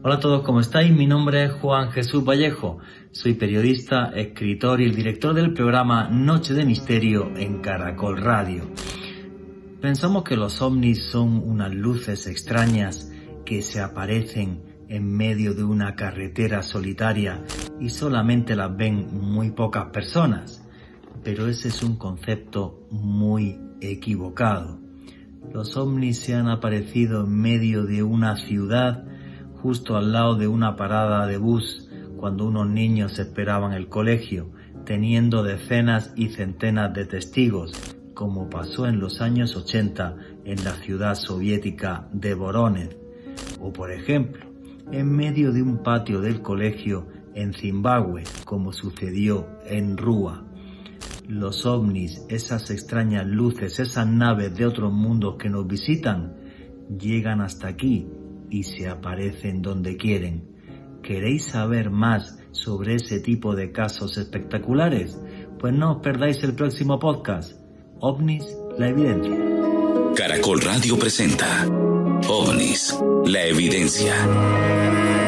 Hola a todos, ¿cómo estáis? Mi nombre es Juan Jesús Vallejo. Soy periodista, escritor y el director del programa Noche de Misterio en Caracol Radio. Pensamos que los ovnis son unas luces extrañas que se aparecen en medio de una carretera solitaria y solamente las ven muy pocas personas. Pero ese es un concepto muy equivocado. Los ovnis se han aparecido en medio de una ciudad justo al lado de una parada de bus cuando unos niños esperaban el colegio, teniendo decenas y centenas de testigos, como pasó en los años 80 en la ciudad soviética de Voronezh, o por ejemplo, en medio de un patio del colegio en Zimbabue, como sucedió en Rúa. Los ovnis, esas extrañas luces, esas naves de otros mundos que nos visitan, llegan hasta aquí y se aparecen donde quieren. ¿Queréis saber más sobre ese tipo de casos espectaculares? Pues no os perdáis el próximo podcast, OVNIS, la evidencia. Caracol Radio presenta OVNIS, la evidencia.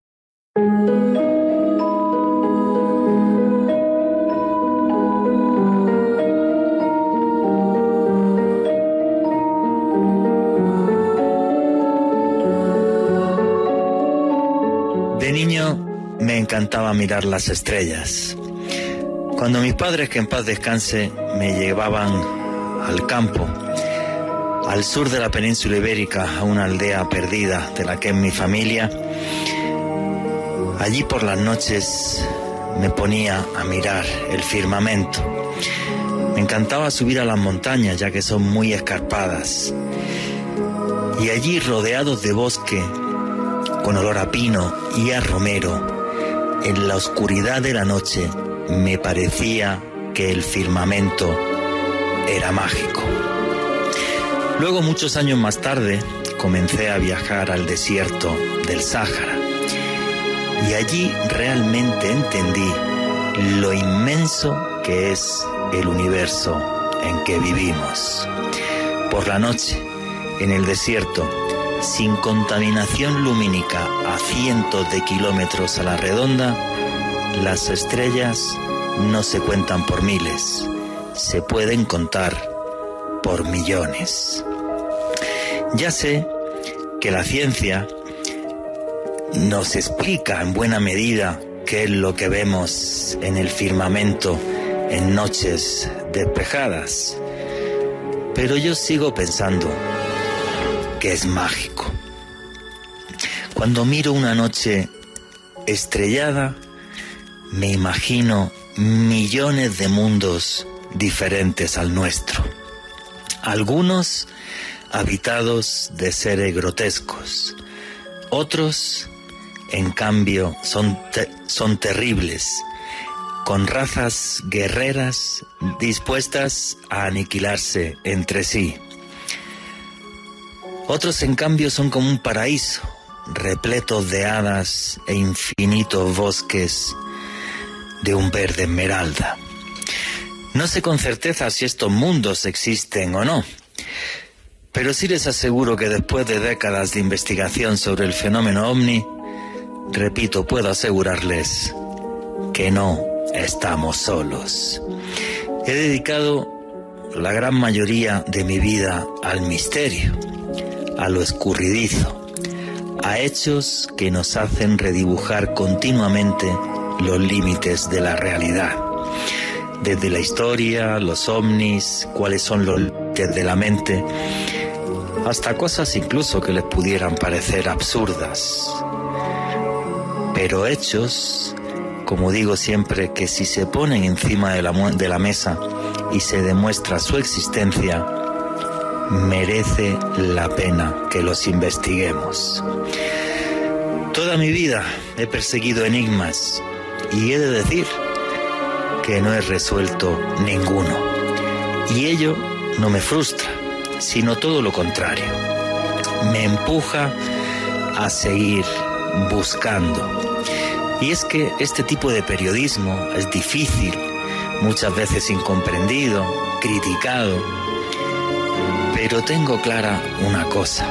De niño me encantaba mirar las estrellas. Cuando mis padres, que en paz descanse, me llevaban al campo, al sur de la península ibérica, a una aldea perdida de la que es mi familia, allí por las noches me ponía a mirar el firmamento. Me encantaba subir a las montañas ya que son muy escarpadas. Y allí rodeados de bosque, con olor a pino y a romero, en la oscuridad de la noche me parecía que el firmamento era mágico. Luego, muchos años más tarde, comencé a viajar al desierto del Sáhara y allí realmente entendí lo inmenso que es el universo en que vivimos. Por la noche, en el desierto, sin contaminación lumínica a cientos de kilómetros a la redonda, las estrellas no se cuentan por miles, se pueden contar por millones. Ya sé que la ciencia nos explica en buena medida qué es lo que vemos en el firmamento en noches despejadas, pero yo sigo pensando que es mágico. Cuando miro una noche estrellada, me imagino millones de mundos diferentes al nuestro. Algunos habitados de seres grotescos, otros, en cambio, son, son terribles, con razas guerreras dispuestas a aniquilarse entre sí. Otros, en cambio, son como un paraíso, repletos de hadas e infinitos bosques de un verde esmeralda. No sé con certeza si estos mundos existen o no, pero sí les aseguro que después de décadas de investigación sobre el fenómeno ovni, repito, puedo asegurarles que no estamos solos. He dedicado la gran mayoría de mi vida al misterio, a lo escurridizo, a hechos que nos hacen redibujar continuamente los límites de la realidad. Desde la historia, los ovnis, cuáles son los límites de la mente, hasta cosas incluso que les pudieran parecer absurdas. Pero hechos, como digo siempre, que si se ponen encima de la, de la mesa y se demuestra su existencia, merece la pena que los investiguemos. Toda mi vida he perseguido enigmas y he de decir que no he resuelto ninguno. Y ello no me frustra, sino todo lo contrario. Me empuja a seguir buscando. Y es que este tipo de periodismo es difícil, muchas veces incomprendido, criticado, pero tengo clara una cosa.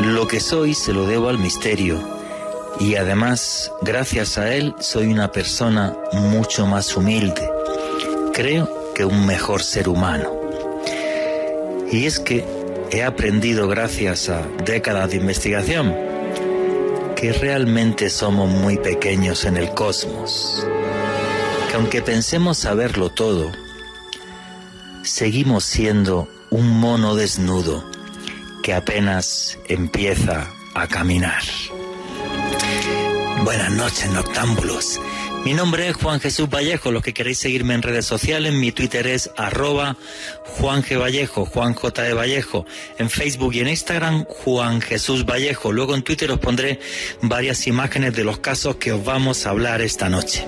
Lo que soy se lo debo al misterio y además, gracias a él, soy una persona mucho más humilde. Creo que un mejor ser humano. Y es que he aprendido gracias a décadas de investigación que realmente somos muy pequeños en el cosmos. Que aunque pensemos saberlo todo, seguimos siendo un mono desnudo que apenas empieza a caminar. Buenas noches, noctámbulos. Mi nombre es Juan Jesús Vallejo. Los que queréis seguirme en redes sociales, mi Twitter es arroba Juan G. Vallejo, Juan J. de Vallejo. En Facebook y en Instagram, Juan Jesús Vallejo. Luego en Twitter os pondré varias imágenes de los casos que os vamos a hablar esta noche.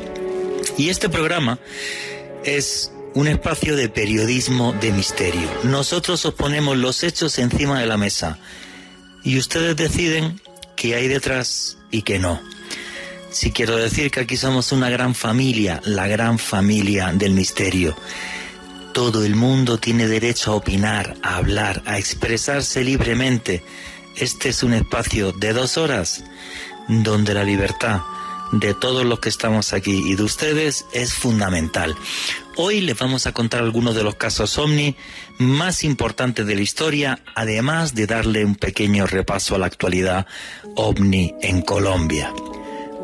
Y este programa es un espacio de periodismo de misterio. Nosotros os ponemos los hechos encima de la mesa y ustedes deciden qué hay detrás y qué no. Si quiero decir que aquí somos una gran familia, la gran familia del misterio. Todo el mundo tiene derecho a opinar, a hablar, a expresarse libremente. Este es un espacio de dos horas donde la libertad de todos los que estamos aquí y de ustedes es fundamental. Hoy les vamos a contar algunos de los casos ovni más importantes de la historia, además de darle un pequeño repaso a la actualidad ovni en Colombia.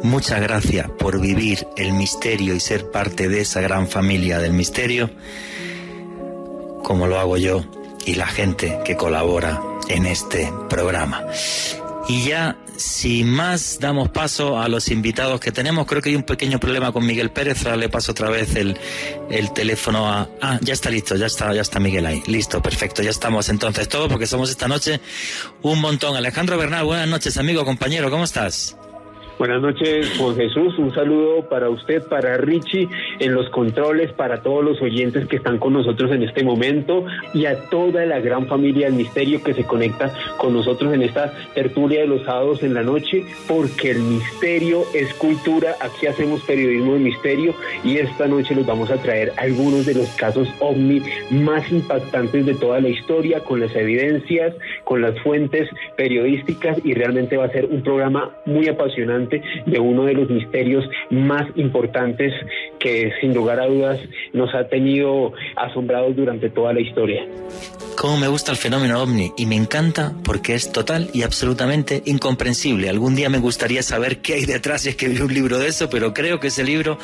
Muchas gracias por vivir el misterio y ser parte de esa gran familia del misterio, como lo hago yo y la gente que colabora en este programa. Y ya, sin más, damos paso a los invitados que tenemos. Creo que hay un pequeño problema con Miguel Pérez. Ahora le paso otra vez el, el teléfono a... Ah, ya está listo, ya está, ya está Miguel ahí. Listo, perfecto. Ya estamos entonces todos porque somos esta noche un montón. Alejandro Bernal, buenas noches, amigo, compañero, ¿cómo estás? Buenas noches, Juan Jesús. Un saludo para usted, para Richie en los controles, para todos los oyentes que están con nosotros en este momento y a toda la gran familia del misterio que se conecta con nosotros en esta tertulia de los sábados en la noche, porque el misterio es cultura. Aquí hacemos periodismo de misterio y esta noche les vamos a traer algunos de los casos ovni más impactantes de toda la historia, con las evidencias, con las fuentes periodísticas y realmente va a ser un programa muy apasionante de uno de los misterios más importantes que sin lugar a dudas nos ha tenido asombrados durante toda la historia. Cómo me gusta el fenómeno ovni y me encanta porque es total y absolutamente incomprensible. Algún día me gustaría saber qué hay detrás y escribir un libro de eso, pero creo que ese libro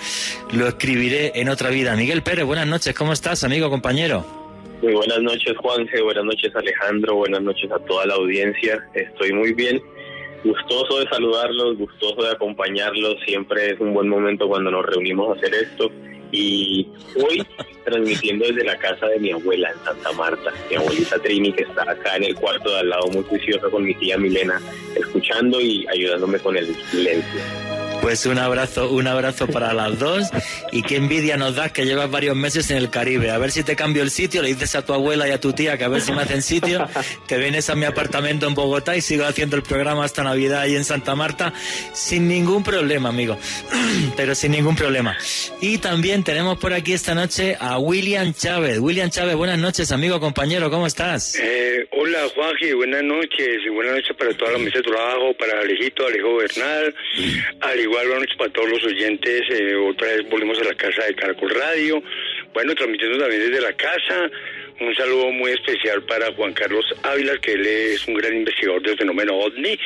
lo escribiré en otra vida. Miguel Pérez, buenas noches, ¿cómo estás, amigo, compañero? Muy buenas noches, Juanje, buenas noches, Alejandro, buenas noches a toda la audiencia. Estoy muy bien, gustoso de saludarlos, gustoso de acompañarlos. Siempre es un buen momento cuando nos reunimos a hacer esto y hoy transmitiendo desde la casa de mi abuela en Santa Marta, mi abuelita Trini que está acá en el cuarto de al lado muy juiciosa con mi tía Milena, escuchando y ayudándome con el silencio. Pues un abrazo, un abrazo para las dos y qué envidia nos das que llevas varios meses en el Caribe. A ver si te cambio el sitio, le dices a tu abuela y a tu tía que a ver si me hacen sitio, te vienes a mi apartamento en Bogotá y sigo haciendo el programa hasta Navidad ahí en Santa Marta sin ningún problema, amigo. Pero sin ningún problema. Y también tenemos por aquí esta noche a William Chávez. William Chávez, buenas noches, amigo, compañero, ¿cómo estás? Eh, hola, Juanji, buenas noches. Y buenas noches para toda la mesa de trabajo, para Alejito, Alejo Bernal, Alejo igual buenas noches para todos los oyentes. Eh, otra vez volvemos a la casa de Caracol Radio. Bueno, transmitiendo también desde la casa. Un saludo muy especial para Juan Carlos Ávila, que él es un gran investigador del fenómeno OVNI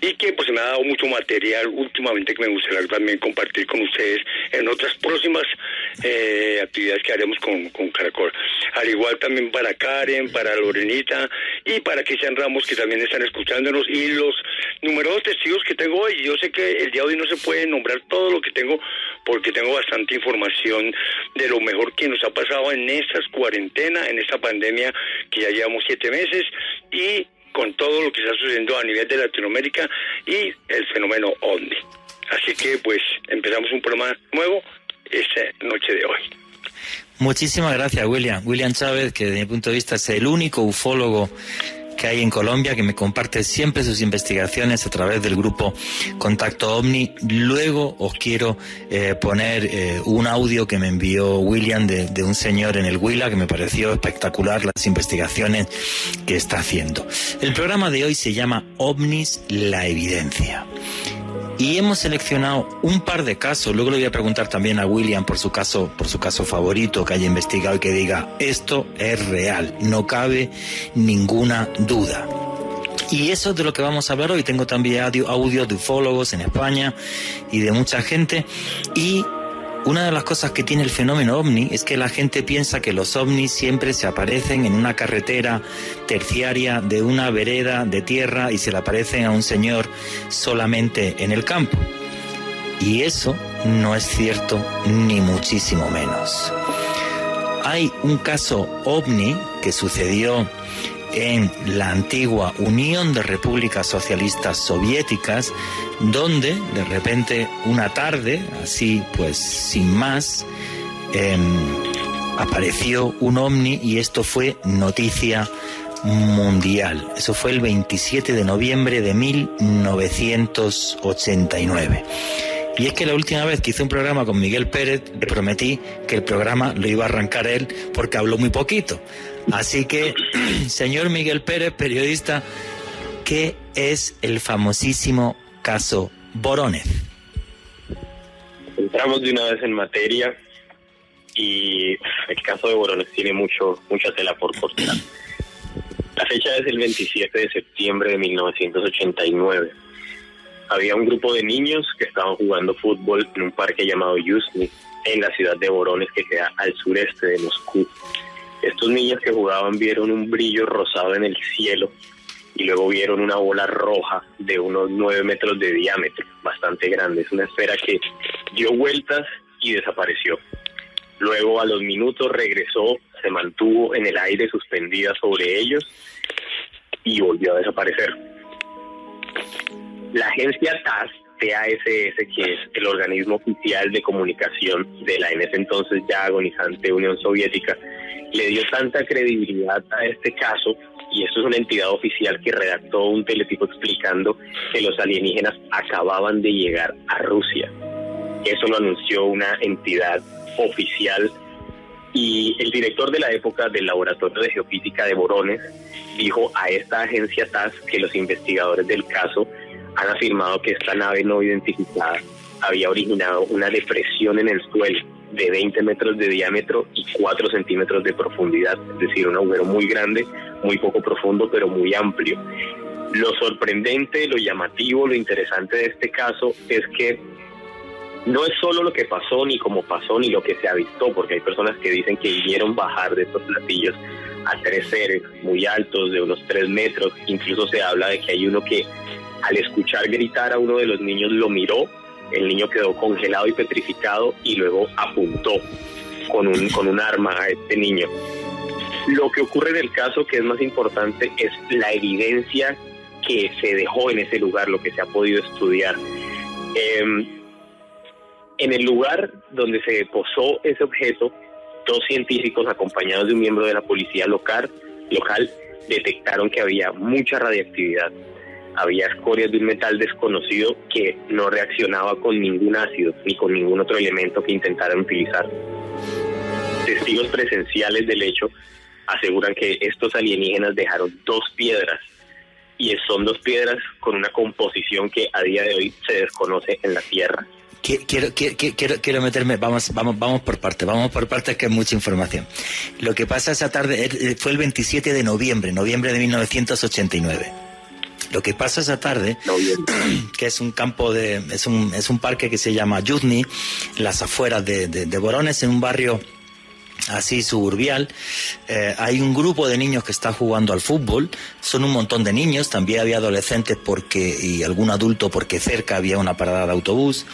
y que pues me ha dado mucho material últimamente que me gustaría también compartir con ustedes en otras próximas eh, actividades que haremos con, Caracol. Al igual también para Karen, para Lorenita y para Cristian Ramos que también están escuchándonos y los numerosos testigos que tengo hoy. Yo sé que el día de hoy no se puede nombrar todo lo que tengo porque tengo bastante información de lo mejor que nos ha pasado en estas cuarentenas, en esta pandemia que ya llevamos siete meses y con todo lo que está sucediendo a nivel de Latinoamérica y el fenómeno OVNI. Así que pues empezamos un programa nuevo esta noche de hoy. Muchísimas gracias, William. William Chávez, que desde mi punto de vista es el único ufólogo que hay en Colombia, que me comparte siempre sus investigaciones a través del grupo Contacto OVNI. Luego os quiero eh, poner eh, un audio que me envió William de, de, un señor en el Huila que me pareció espectacular las investigaciones que está haciendo. El programa de hoy se llama OVNIS, la evidencia. Y hemos seleccionado un par de casos, luego le voy a preguntar también a William por su caso, por su caso favorito que haya investigado y que diga, esto es real, no cabe ninguna duda. Y eso es de lo que vamos a hablar hoy. Tengo también audio, de ufólogos en España y de mucha gente. Y una de las cosas que tiene el fenómeno ovni es que la gente piensa que los ovnis siempre se aparecen en una carretera terciaria de una vereda de tierra y se le aparecen a un señor solamente en el campo. Y eso no es cierto ni muchísimo menos. Hay un caso ovni que sucedió en la antigua Unión de Repúblicas Socialistas Soviéticas, donde de repente una tarde, así pues sin más, eh, apareció un ovni y esto fue noticia mundial. Eso fue el 27 de noviembre de 1989. Y es que la última vez que hice un programa con Miguel Pérez, le prometí que el programa lo iba a arrancar él porque habló muy poquito. Así que, señor Miguel Pérez, periodista, ¿qué es el famosísimo caso Borones? Entramos de una vez en materia y el caso de Borones tiene mucho mucha tela por cortar. La fecha es el 27 de septiembre de 1989. Había un grupo de niños que estaban jugando fútbol en un parque llamado Yuzhny, en la ciudad de Borones, que queda al sureste de Moscú. Estos niños que jugaban vieron un brillo rosado en el cielo y luego vieron una bola roja de unos nueve metros de diámetro, bastante grande. Es una esfera que dio vueltas y desapareció. Luego a los minutos regresó, se mantuvo en el aire suspendida sobre ellos y volvió a desaparecer. La agencia TAS, TASS, que es el organismo oficial de comunicación de la en ese entonces ya agonizante Unión Soviética, le dio tanta credibilidad a este caso y esto es una entidad oficial que redactó un teletipo explicando que los alienígenas acababan de llegar a Rusia. Eso lo anunció una entidad oficial Y el director de la época del Laboratorio de Geofísica de Borones dijo a esta agencia TAS que los investigadores del caso han afirmado que esta nave no identificada había originado una depresión en el suelo de 20 metros de diámetro y 4 centímetros de profundidad, es decir, un agujero muy grande, muy poco profundo, pero muy amplio. Lo sorprendente, lo llamativo, lo interesante de este caso es que no es solo lo que pasó, ni cómo pasó, ni lo que se avistó, porque hay personas que dicen que vieron bajar de estos platillos a tres seres muy altos, de unos tres metros. Incluso se habla de que hay uno que al escuchar gritar a uno de los niños lo miró, el niño quedó congelado y petrificado y luego apuntó con un, con un arma a este niño. Lo que ocurre en el caso que es más importante es la evidencia que se dejó en ese lugar, lo que se ha podido estudiar. Eh, en el lugar donde se posó ese objeto, dos científicos acompañados de un miembro de la policía local, local detectaron que había mucha radiactividad. Había escorias de un metal desconocido que no reaccionaba con ningún ácido ni con ningún otro elemento que intentaran utilizar. Testigos presenciales del hecho aseguran que estos alienígenas dejaron dos piedras y son dos piedras con una composición que a día de hoy se desconoce en la Tierra. Quiero, quiero, quiero, quiero meterme, vamos, vamos, vamos por parte, vamos por parte que es mucha información. Lo que pasa esa tarde eh, fue el 27 de noviembre, noviembre de 1989. Lo que pasa esa tarde, que es un campo de, es un, es un parque que se llama Yudni, en las afueras de, de, de Borones, en un barrio así suburbial, eh, hay un grupo de niños que está jugando al fútbol, son un montón de niños, también había adolescentes porque y algún adulto porque cerca había una parada de autobús.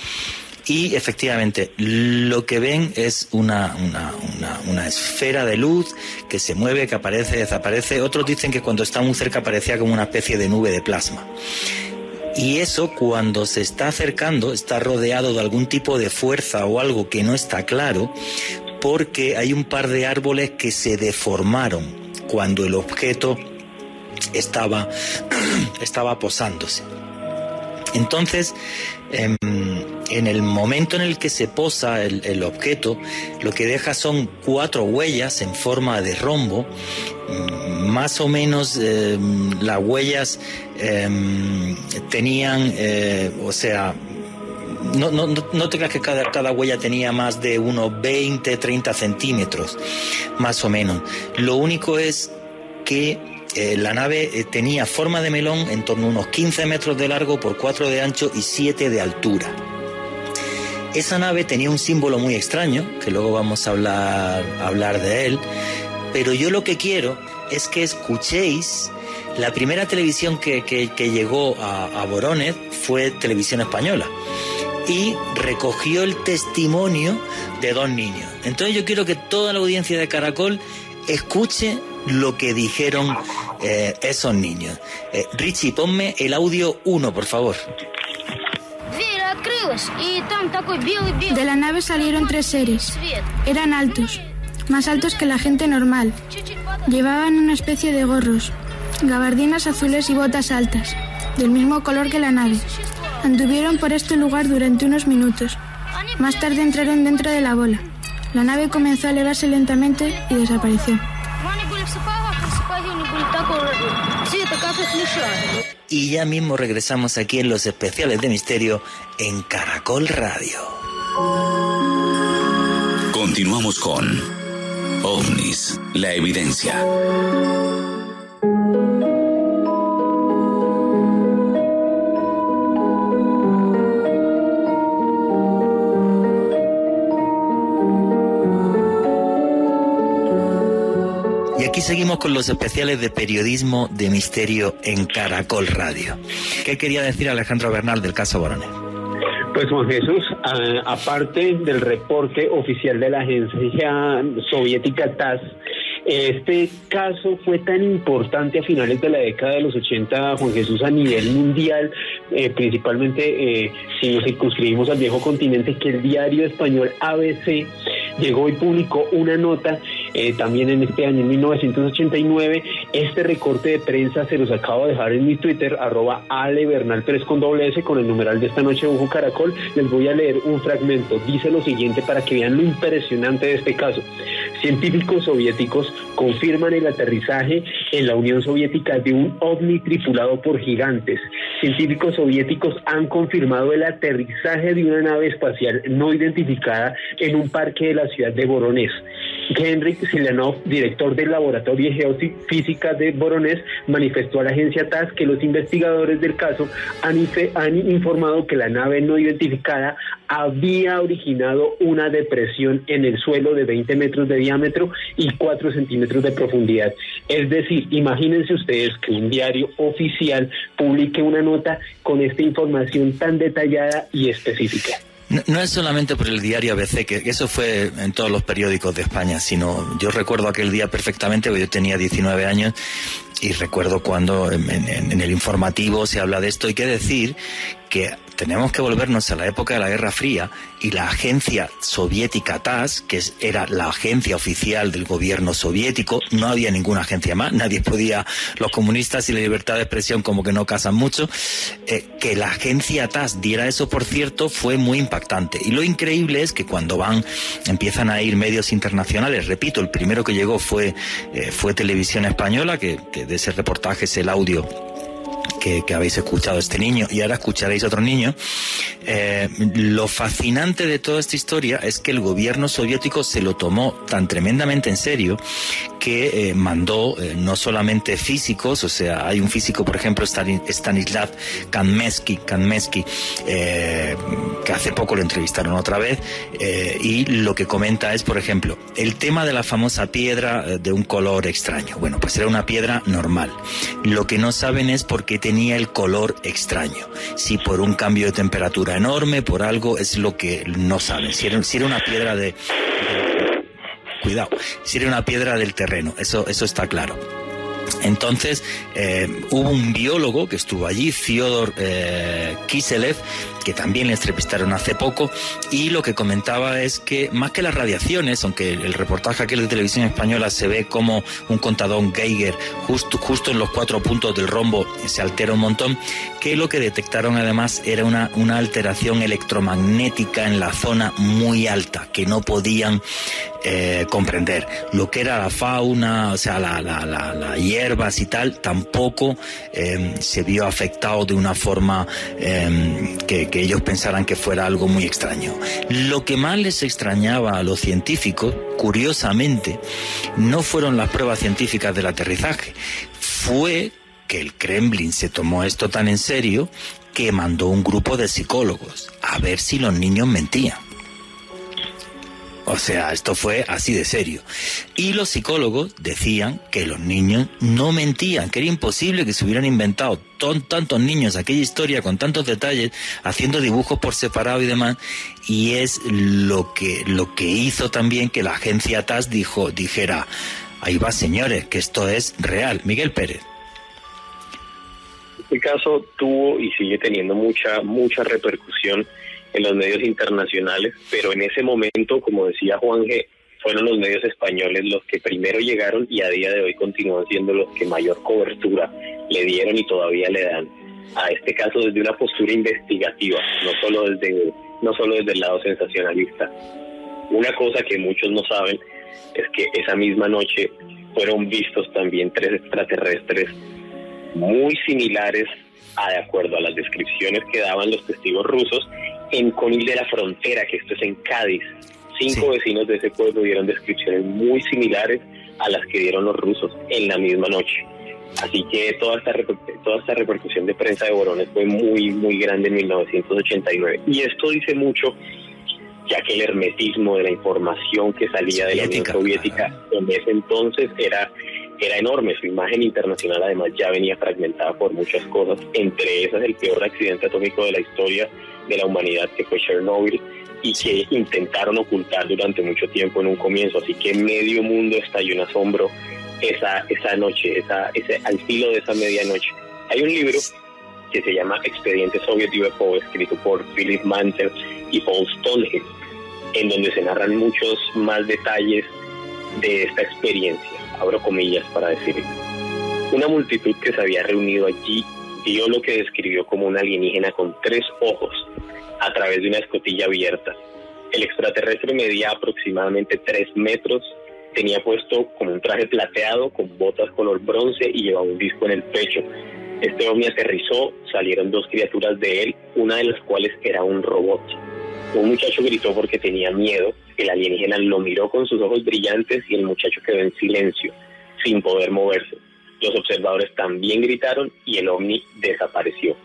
Y efectivamente, lo que ven es una, una, una, esfera de luz que se mueve, que aparece, desaparece. Otros dicen que cuando está muy cerca parecía como una especie de nube de plasma. Y eso cuando se está acercando, está rodeado de algún tipo de fuerza o algo que no está claro, porque hay un par de árboles que se deformaron cuando el objeto estaba, estaba posándose. Entonces, en, en, el momento en el que se posa el, objeto, lo que deja son cuatro huellas en forma de rombo. Más o menos eh, las huellas eh, tenían, eh, o sea, no, no, no te creas que cada, cada, huella tenía más de unos 20, 30 centímetros, más o menos. Lo único es que eh, la nave eh, tenía forma de melón en torno a unos 15 metros de largo por 4 de ancho y 7 de altura. Esa nave tenía un símbolo muy extraño, que luego vamos a hablar, de él, pero yo lo que quiero es que escuchéis la primera televisión que, que, llegó a, a fue televisión española y recogió el testimonio de dos niños. Entonces yo quiero que toda la audiencia de Caracol escuche lo que dijeron eh, esos niños. Eh, Richie, ponme el audio 1, por favor. De la nave salieron tres seres. Eran altos, más altos que la gente normal. Llevaban una especie de gorros, gabardinas azules y botas altas, del mismo color que la nave. Anduvieron por este lugar durante unos minutos. Más tarde entraron dentro de la bola. La nave comenzó a elevarse lentamente y desapareció. Y ya mismo regresamos aquí en los especiales de misterio en Caracol Radio. Continuamos con OVNIS, la evidencia. Seguimos con los especiales de periodismo de misterio en Caracol Radio. ¿Qué quería decir Alejandro Bernal del caso Borones? Pues Juan Jesús, aparte del reporte oficial de la agencia soviética TASS, este caso fue tan importante a finales de la década de los 80, Juan Jesús, a nivel mundial, eh, principalmente eh, si nos circunscribimos al viejo continente, que el diario español ABC llegó y publicó una nota eh, también en este año, en 1989. Este recorte de prensa se los acabo de dejar en mi Twitter, arroba Ale Bernal 3 con doble S, con el numeral de esta noche de Ojo Caracol. Les voy a leer un fragmento. Dice lo siguiente para que vean lo impresionante de este caso. Científicos soviéticos confirman el aterrizaje en la Unión Soviética de un ovni tripulado por gigantes. Científicos soviéticos han confirmado el aterrizaje de una nave espacial no identificada en un parque de la ciudad de Voronezh. Henrik Silanov, director del Laboratorio de Geofísica de Voronezh, manifestó a la agencia TAS que los investigadores del caso han, han informado que la nave no identificada había originado una depresión en el suelo de 20 metros de diámetro y 4 centímetros de profundidad. Es decir, imagínense ustedes que un diario oficial publique una nota con esta información tan detallada y específica. No, es solamente por el diario ABC, que eso fue en todos los periódicos de España, sino yo recuerdo aquel día perfectamente, porque yo tenía 19 años y recuerdo cuando en, el informativo se habla de esto. Hay que decir que tenemos que volvernos a la época de la Guerra Fría y la agencia soviética TAS, que era la agencia oficial del gobierno soviético, no había ninguna agencia más, nadie podía, los comunistas y la libertad de expresión como que no casan mucho, eh, que la agencia TAS diera eso, por cierto, fue muy impactante. Y lo increíble es que cuando van, empiezan a ir medios internacionales, repito, el primero que llegó fue, eh, fue Televisión Española, que de ese reportaje es el audio que, habéis escuchado este niño y ahora escucharéis otro niño. Eh, lo fascinante de toda esta historia es que el gobierno soviético se lo tomó tan tremendamente en serio que eh, mandó eh, no solamente físicos, o sea, hay un físico, por ejemplo, Stanislav Kanmesky, Kanmesky que hace poco lo entrevistaron otra vez, y lo que comenta es, por ejemplo, el tema de la famosa piedra de un color extraño. Bueno, pues era una piedra normal. Lo que no saben es por qué tenía el color extraño. Si por un cambio de temperatura enorme, por algo, es lo que no saben. Si era, si era una piedra de, Cuidado, si era una piedra del terreno, eso, eso está claro. Entonces, eh, hubo un biólogo que estuvo allí, Fyodor eh, Kiselev, que también le entrevistaron hace poco, y lo que comentaba es que más que las radiaciones, aunque el reportaje aquel de televisión española se ve como un contador Geiger justo, justo en los cuatro puntos del rombo se altera un montón, que lo que detectaron además era una, una alteración electromagnética en la zona muy alta, que no podían eh, comprender. Lo que era la fauna, o sea, la, la, la, hierbas y tal, tampoco eh, se vio afectado de una forma eh, que, que ellos pensaran que fuera algo muy extraño. Lo que más les extrañaba a los científicos, curiosamente, no fueron las pruebas científicas del aterrizaje, fue que el Kremlin se tomó esto tan en serio que mandó un grupo de psicólogos a ver si los niños mentían. O sea, esto fue así de serio. Y los psicólogos decían que los niños no mentían, que era imposible que se hubieran inventado tantos niños aquella historia con tantos detalles, haciendo dibujos por separado y demás. Y es lo que, lo que hizo también que la agencia TAS dijo, dijera, ahí va señores, que esto es real. Miguel Pérez. Este caso tuvo y sigue teniendo mucha, mucha repercusión en los medios internacionales, pero en ese momento, como decía Juan G., fueron los medios españoles los que primero llegaron y a día de hoy continúan siendo los que mayor cobertura le dieron y todavía le dan a este caso desde una postura investigativa, no solo desde no solo desde el lado sensacionalista. Una cosa que muchos no saben es que esa misma noche fueron vistos también tres extraterrestres muy similares a de acuerdo a las descripciones que daban los testigos rusos en Conil de la Frontera, que esto es en Cádiz. Cinco vecinos de ese pueblo dieron descripciones muy similares a las que dieron los rusos en la misma noche. Así que toda esta, toda esta repercusión de prensa de Borones fue muy, muy grande en 1989. Y esto dice mucho, ya que el hermetismo de la información que salía de la Unión Soviética en ese entonces era, era enorme. Su imagen internacional además ya venía fragmentada por muchas cosas, entre esas el peor accidente atómico de la historia de la humanidad que fue Chernobyl y que intentaron ocultar durante mucho tiempo en un comienzo. Así que medio mundo estalló en asombro esa, esa noche, esa, ese, al filo de esa medianoche. Hay un libro que se llama Expediente Soviet UFO, escrito por Philip Mantel y Paul Stonehill, en donde se narran muchos más detalles de esta experiencia, abro comillas para decir Una multitud que se había reunido allí vio lo que describió como un alienígena con tres ojos a través de una escotilla abierta. El extraterrestre medía aproximadamente tres metros, tenía puesto como un traje plateado con botas color bronce y llevaba un disco en el pecho. Este ovni aterrizó, salieron dos criaturas de él, una de las cuales era un robot. Un muchacho gritó porque tenía miedo, el alienígena lo miró con sus ojos brillantes y el muchacho quedó en silencio, sin poder moverse. Los observadores también gritaron y el ovni desapareció.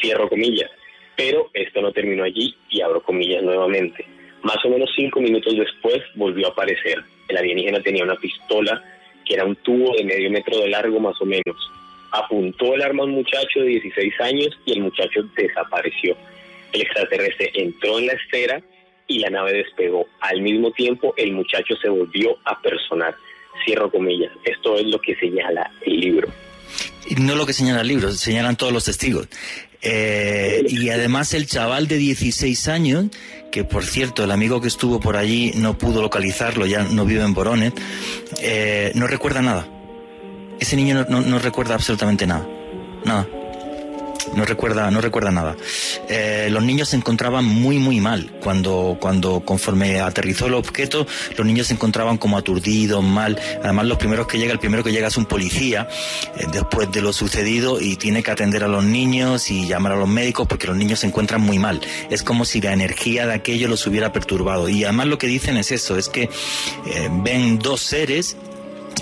Cierro comillas. Pero esto no terminó allí y abro comillas nuevamente. Más o menos cinco minutos después volvió a aparecer. El alienígena tenía una pistola que era un tubo de medio metro de largo más o menos. Apuntó el arma a un muchacho de 16 años y el muchacho desapareció. El extraterrestre entró en la esfera y la nave despegó. Al mismo tiempo, el muchacho se volvió a personar. Cierro comillas. Esto es lo que señala el libro. No lo que señala el libro, señalan todos los testigos. Eh, y además el chaval de 16 años, que por cierto el amigo que estuvo por allí no pudo localizarlo, ya no vive en Boronet, eh, no recuerda nada. Ese niño no recuerda absolutamente nada. Nada no recuerda, no recuerda nada. Eh, los niños se encontraban muy, muy mal. Cuando, cuando conforme aterrizó el objeto, los niños se encontraban como aturdidos, mal. Además, los primeros que llega, el primero que llega es un policía eh, después de lo sucedido y tiene que atender a los niños y llamar a los médicos porque los niños se encuentran muy mal. Es como si la energía de aquello los hubiera perturbado. Y además lo que dicen es eso, es que eh, ven dos seres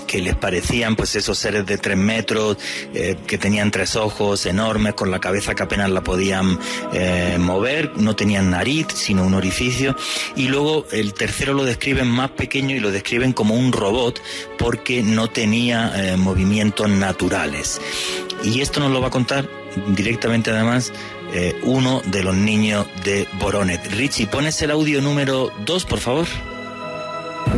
que les parecían pues esos seres de tres metros, eh, que tenían tres ojos enormes, con la cabeza que apenas la podían eh, mover, no tenían nariz, sino un orificio. Y luego el tercero lo describen más pequeño y lo describen como un robot porque no tenía eh, movimientos naturales. Y esto nos lo va a contar directamente además uno de los niños de Boronet. Richie, pones el audio número dos, por favor.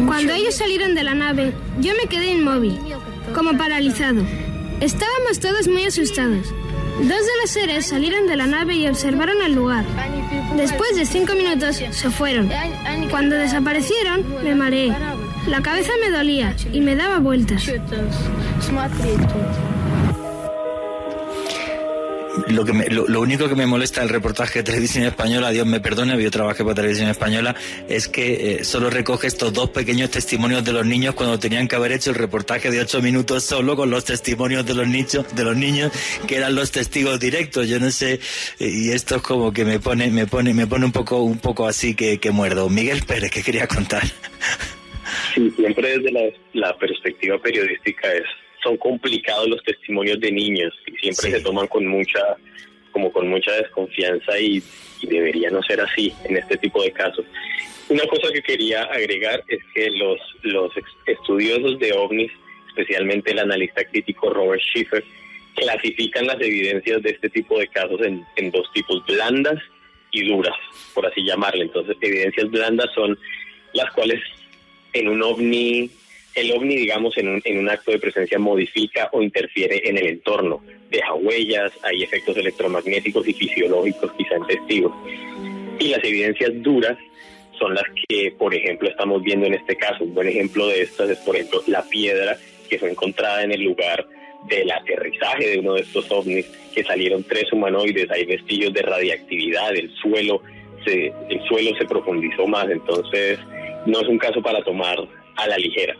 Cuando ellos salieron de la nave, yo me quedé inmóvil, como paralizado. Estábamos todos muy asustados. Dos de los seres salieron de la nave y observaron el lugar. Después de cinco minutos se fueron. Cuando desaparecieron, me mareé. La cabeza me dolía y me daba vueltas lo, que lo, único que me molesta del reportaje de televisión española, Dios me perdone, yo trabajé para televisión española, es que eh, solo recoge estos dos pequeños testimonios de los niños cuando tenían que haber hecho el reportaje de ocho minutos solo con los testimonios de los niños, de los niños que eran los testigos directos. Yo no sé, y esto es como que me pone, me pone, me pone un poco, un poco así que, que muerdo. Miguel Pérez, que quería contar. Sí, siempre desde la, la perspectiva periodística es son complicados los testimonios de niños y siempre se toman con mucha como con mucha desconfianza y, debería no ser así en este tipo de casos. Una cosa que quería agregar es que los, los estudiosos de ovnis, especialmente el analista crítico Robert Schiffer, clasifican las evidencias de este tipo de casos en, en dos tipos, blandas y duras, por así llamarle. Entonces, evidencias blandas son las cuales en un ovni el ovni, digamos, en un, en un acto de presencia modifica o interfiere en el entorno, deja huellas, hay efectos electromagnéticos y fisiológicos quizá en testigos. Y las evidencias duras son las que, por ejemplo, estamos viendo en este caso. Un buen ejemplo de estas es, por ejemplo, la piedra que fue encontrada en el lugar del aterrizaje de uno de estos ovnis, que salieron tres humanoides, hay vestigios de radiactividad, el suelo se, el suelo se profundizó más, entonces no es un caso para tomar a la ligera.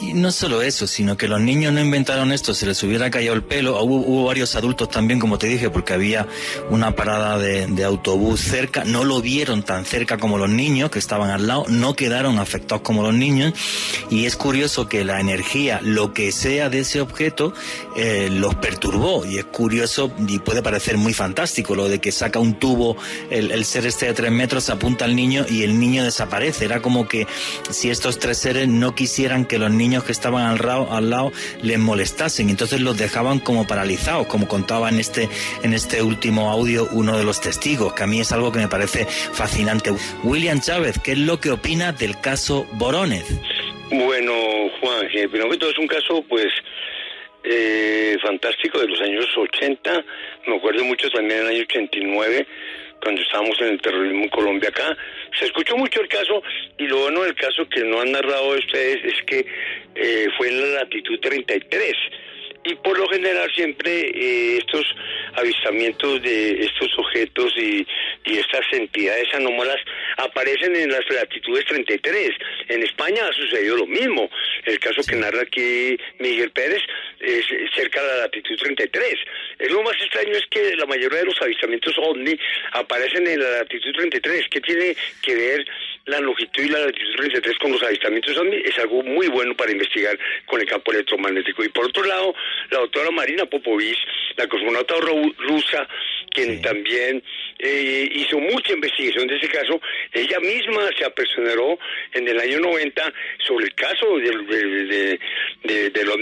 Y no solo eso, sino que los niños no inventaron esto, se les hubiera caído el pelo. Hubo, varios adultos también, como te dije, porque había una parada de, autobús cerca. No lo vieron tan cerca como los niños que estaban al lado, no quedaron afectados como los niños. Y es curioso que la energía, lo que sea de ese objeto, eh, los perturbó. Y es curioso y puede parecer muy fantástico lo de que saca un tubo el, ser este de tres metros, apunta al niño y el niño desaparece. Era como que si estos tres seres no quisieran que los niños que estaban al, lado, al lado les molestasen, entonces los dejaban como paralizados, como contaba en este, en este último audio uno de los testigos, que a mí es algo que me parece fascinante. William Chávez, ¿qué es lo que opina del caso Borones? Bueno, Juan, que todo es un caso, pues, eh, fantástico de los años 80, me acuerdo mucho también en el año 89, cuando estábamos en el terrorismo en Colombia acá. Se escuchó mucho el caso y lo bueno del caso que no han narrado ustedes es que eh, fue en la latitud 33 y por lo general siempre eh, estos avistamientos de estos objetos y, y, estas entidades anómalas aparecen en las latitudes 33. En España ha sucedido lo mismo. El caso que narra aquí Miguel Pérez es cerca de la latitud 33. Es lo más extraño es que la mayoría de los avistamientos ovni aparecen en la latitud 33. ¿Qué tiene que ver la longitud y la latitud 33 con los avistamientos ovni? Es algo muy bueno para investigar con el campo electromagnético. Y por otro lado, la doctora Marina Popovich, la cosmonauta rusa, quien también eh, hizo mucha investigación de ese caso, ella misma se apersonó en el año 90 sobre el caso de, de, de, los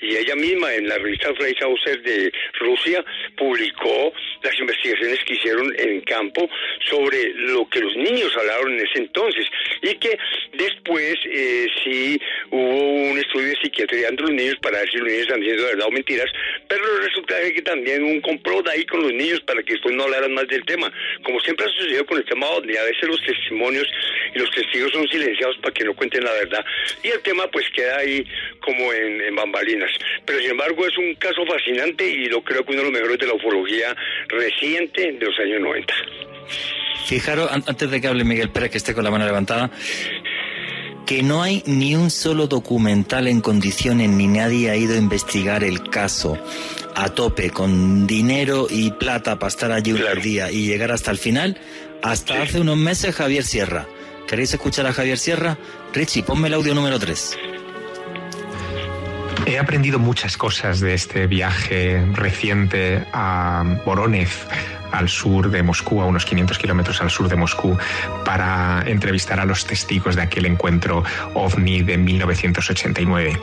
y ella misma en la revista Freihauser de Rusia publicó las investigaciones que hicieron en campo sobre lo que los niños hablaron en ese entonces. Y que después eh, sí hubo un estudio de psiquiatría entre los niños para ver si los niños están diciendo verdad o mentiras, pero resulta que también un complot ahí con los niños para que después no hablaran más del tema, como siempre ha sucedido con el tema OVNI, a veces los testimonios y los testigos son silenciados para que no cuenten la verdad. Y el tema pues queda ahí como en, en bambalinas, pero sin embargo es un caso fascinante y lo creo que uno de los mejores de la ufología reciente de los años 90. Fijaros, antes de que hable Miguel Pérez, que esté con la mano levantada, que no hay ni un solo documental en condiciones ni nadie ha ido a investigar el caso a tope con dinero y plata para estar allí un día y llegar hasta el final, hasta hace unos meses Javier Sierra. ¿Queréis escuchar a Javier Sierra? Richie, ponme el audio número 3. He aprendido muchas cosas de este viaje reciente a Voronezh, al sur de Moscú, a unos 500 kilómetros al sur de Moscú, para entrevistar a los testigos de aquel encuentro ovni de 1989.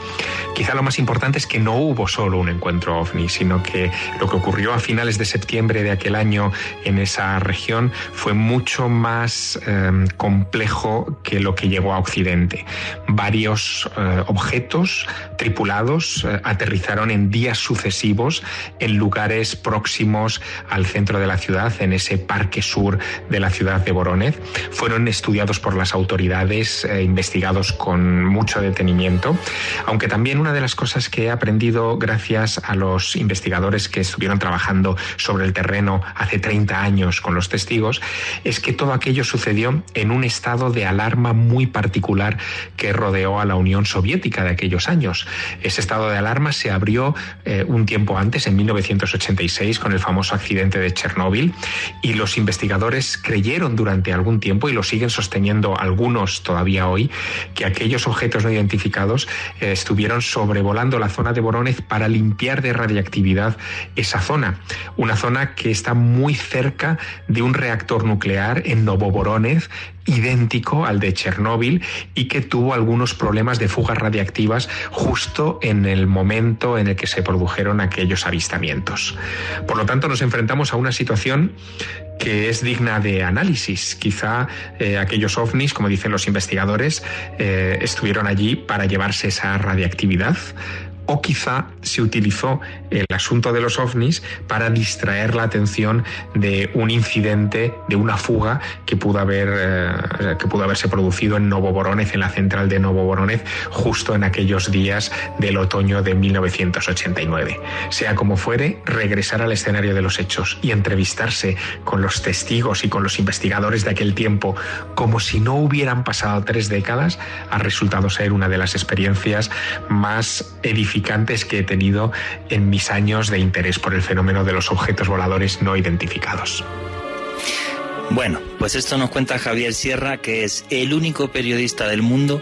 Quizá lo más importante es que no hubo solo un encuentro ovni, sino que lo que ocurrió a finales de septiembre de aquel año en esa región fue mucho más em, complejo que lo que llegó a Occidente. Varios eh, objetos tripulados eh, aterrizaron en días sucesivos en lugares próximos al centro de la ciudad, en ese parque sur de la ciudad de Voronezh. Fueron estudiados por las autoridades, eh, investigados con mucho detenimiento, aunque también una de las cosas que he aprendido gracias a los investigadores que estuvieron trabajando sobre el terreno hace 30 años con los testigos, es que todo aquello sucedió en un estado de alarma muy particular que rodeó a la Unión Soviética de aquellos años. Ese estado de alarma se abrió eh, un tiempo antes, en 1986, con el famoso accidente de Chernóbil y los investigadores creyeron durante algún tiempo y lo siguen sosteniendo algunos todavía hoy que aquellos objetos no identificados eh, estuvieron sobrevolando la zona de Voronezh para limpiar de radiactividad esa zona, una zona que está muy cerca de un reactor nuclear en Novovoronezh idéntico al de Chernóbil y que tuvo algunos problemas de fugas radiactivas justo en el momento en el que se produjeron aquellos avistamientos. Por lo tanto, nos enfrentamos a una situación que es digna de análisis. Quizá eh, aquellos ovnis, como dicen los investigadores, eh, estuvieron allí para llevarse esa radiactividad o quizá se utilizó el asunto de los ovnis para distraer la atención de un incidente, de una fuga que pudo, haber, eh, que pudo haberse producido en Novovoronezh, en la central de Novovoronezh, justo en aquellos días del otoño de 1989. Sea como fuere, regresar al escenario de los hechos y entrevistarse con los testigos y con los investigadores de aquel tiempo como si no hubieran pasado tres décadas ha resultado ser una de las experiencias más edificantes que he tenido en mi años de interés por el fenómeno de los objetos voladores no identificados. Bueno, pues esto nos cuenta Javier Sierra, que es el único periodista del mundo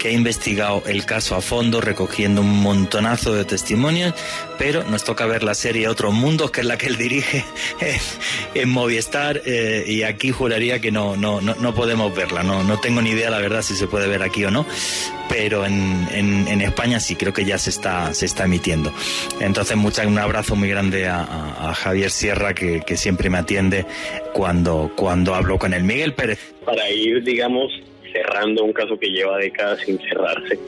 que ha investigado el caso a fondo, recogiendo un montonazo de testimonios, pero nos toca ver la serie Otros Mundos, que es la que él dirige en Movistar, eh, y aquí juraría que no, no, no, podemos verla, no, no tengo ni idea, la verdad, si se puede ver aquí o no, pero en, en, España sí, creo que ya se está, se está emitiendo. Entonces, mucha, un abrazo muy grande a, Javier Sierra, que, que, siempre me atiende cuando, cuando hablo con él. Miguel Pérez. Para ir, digamos, cerrando un caso que lleva décadas sin cerrarse.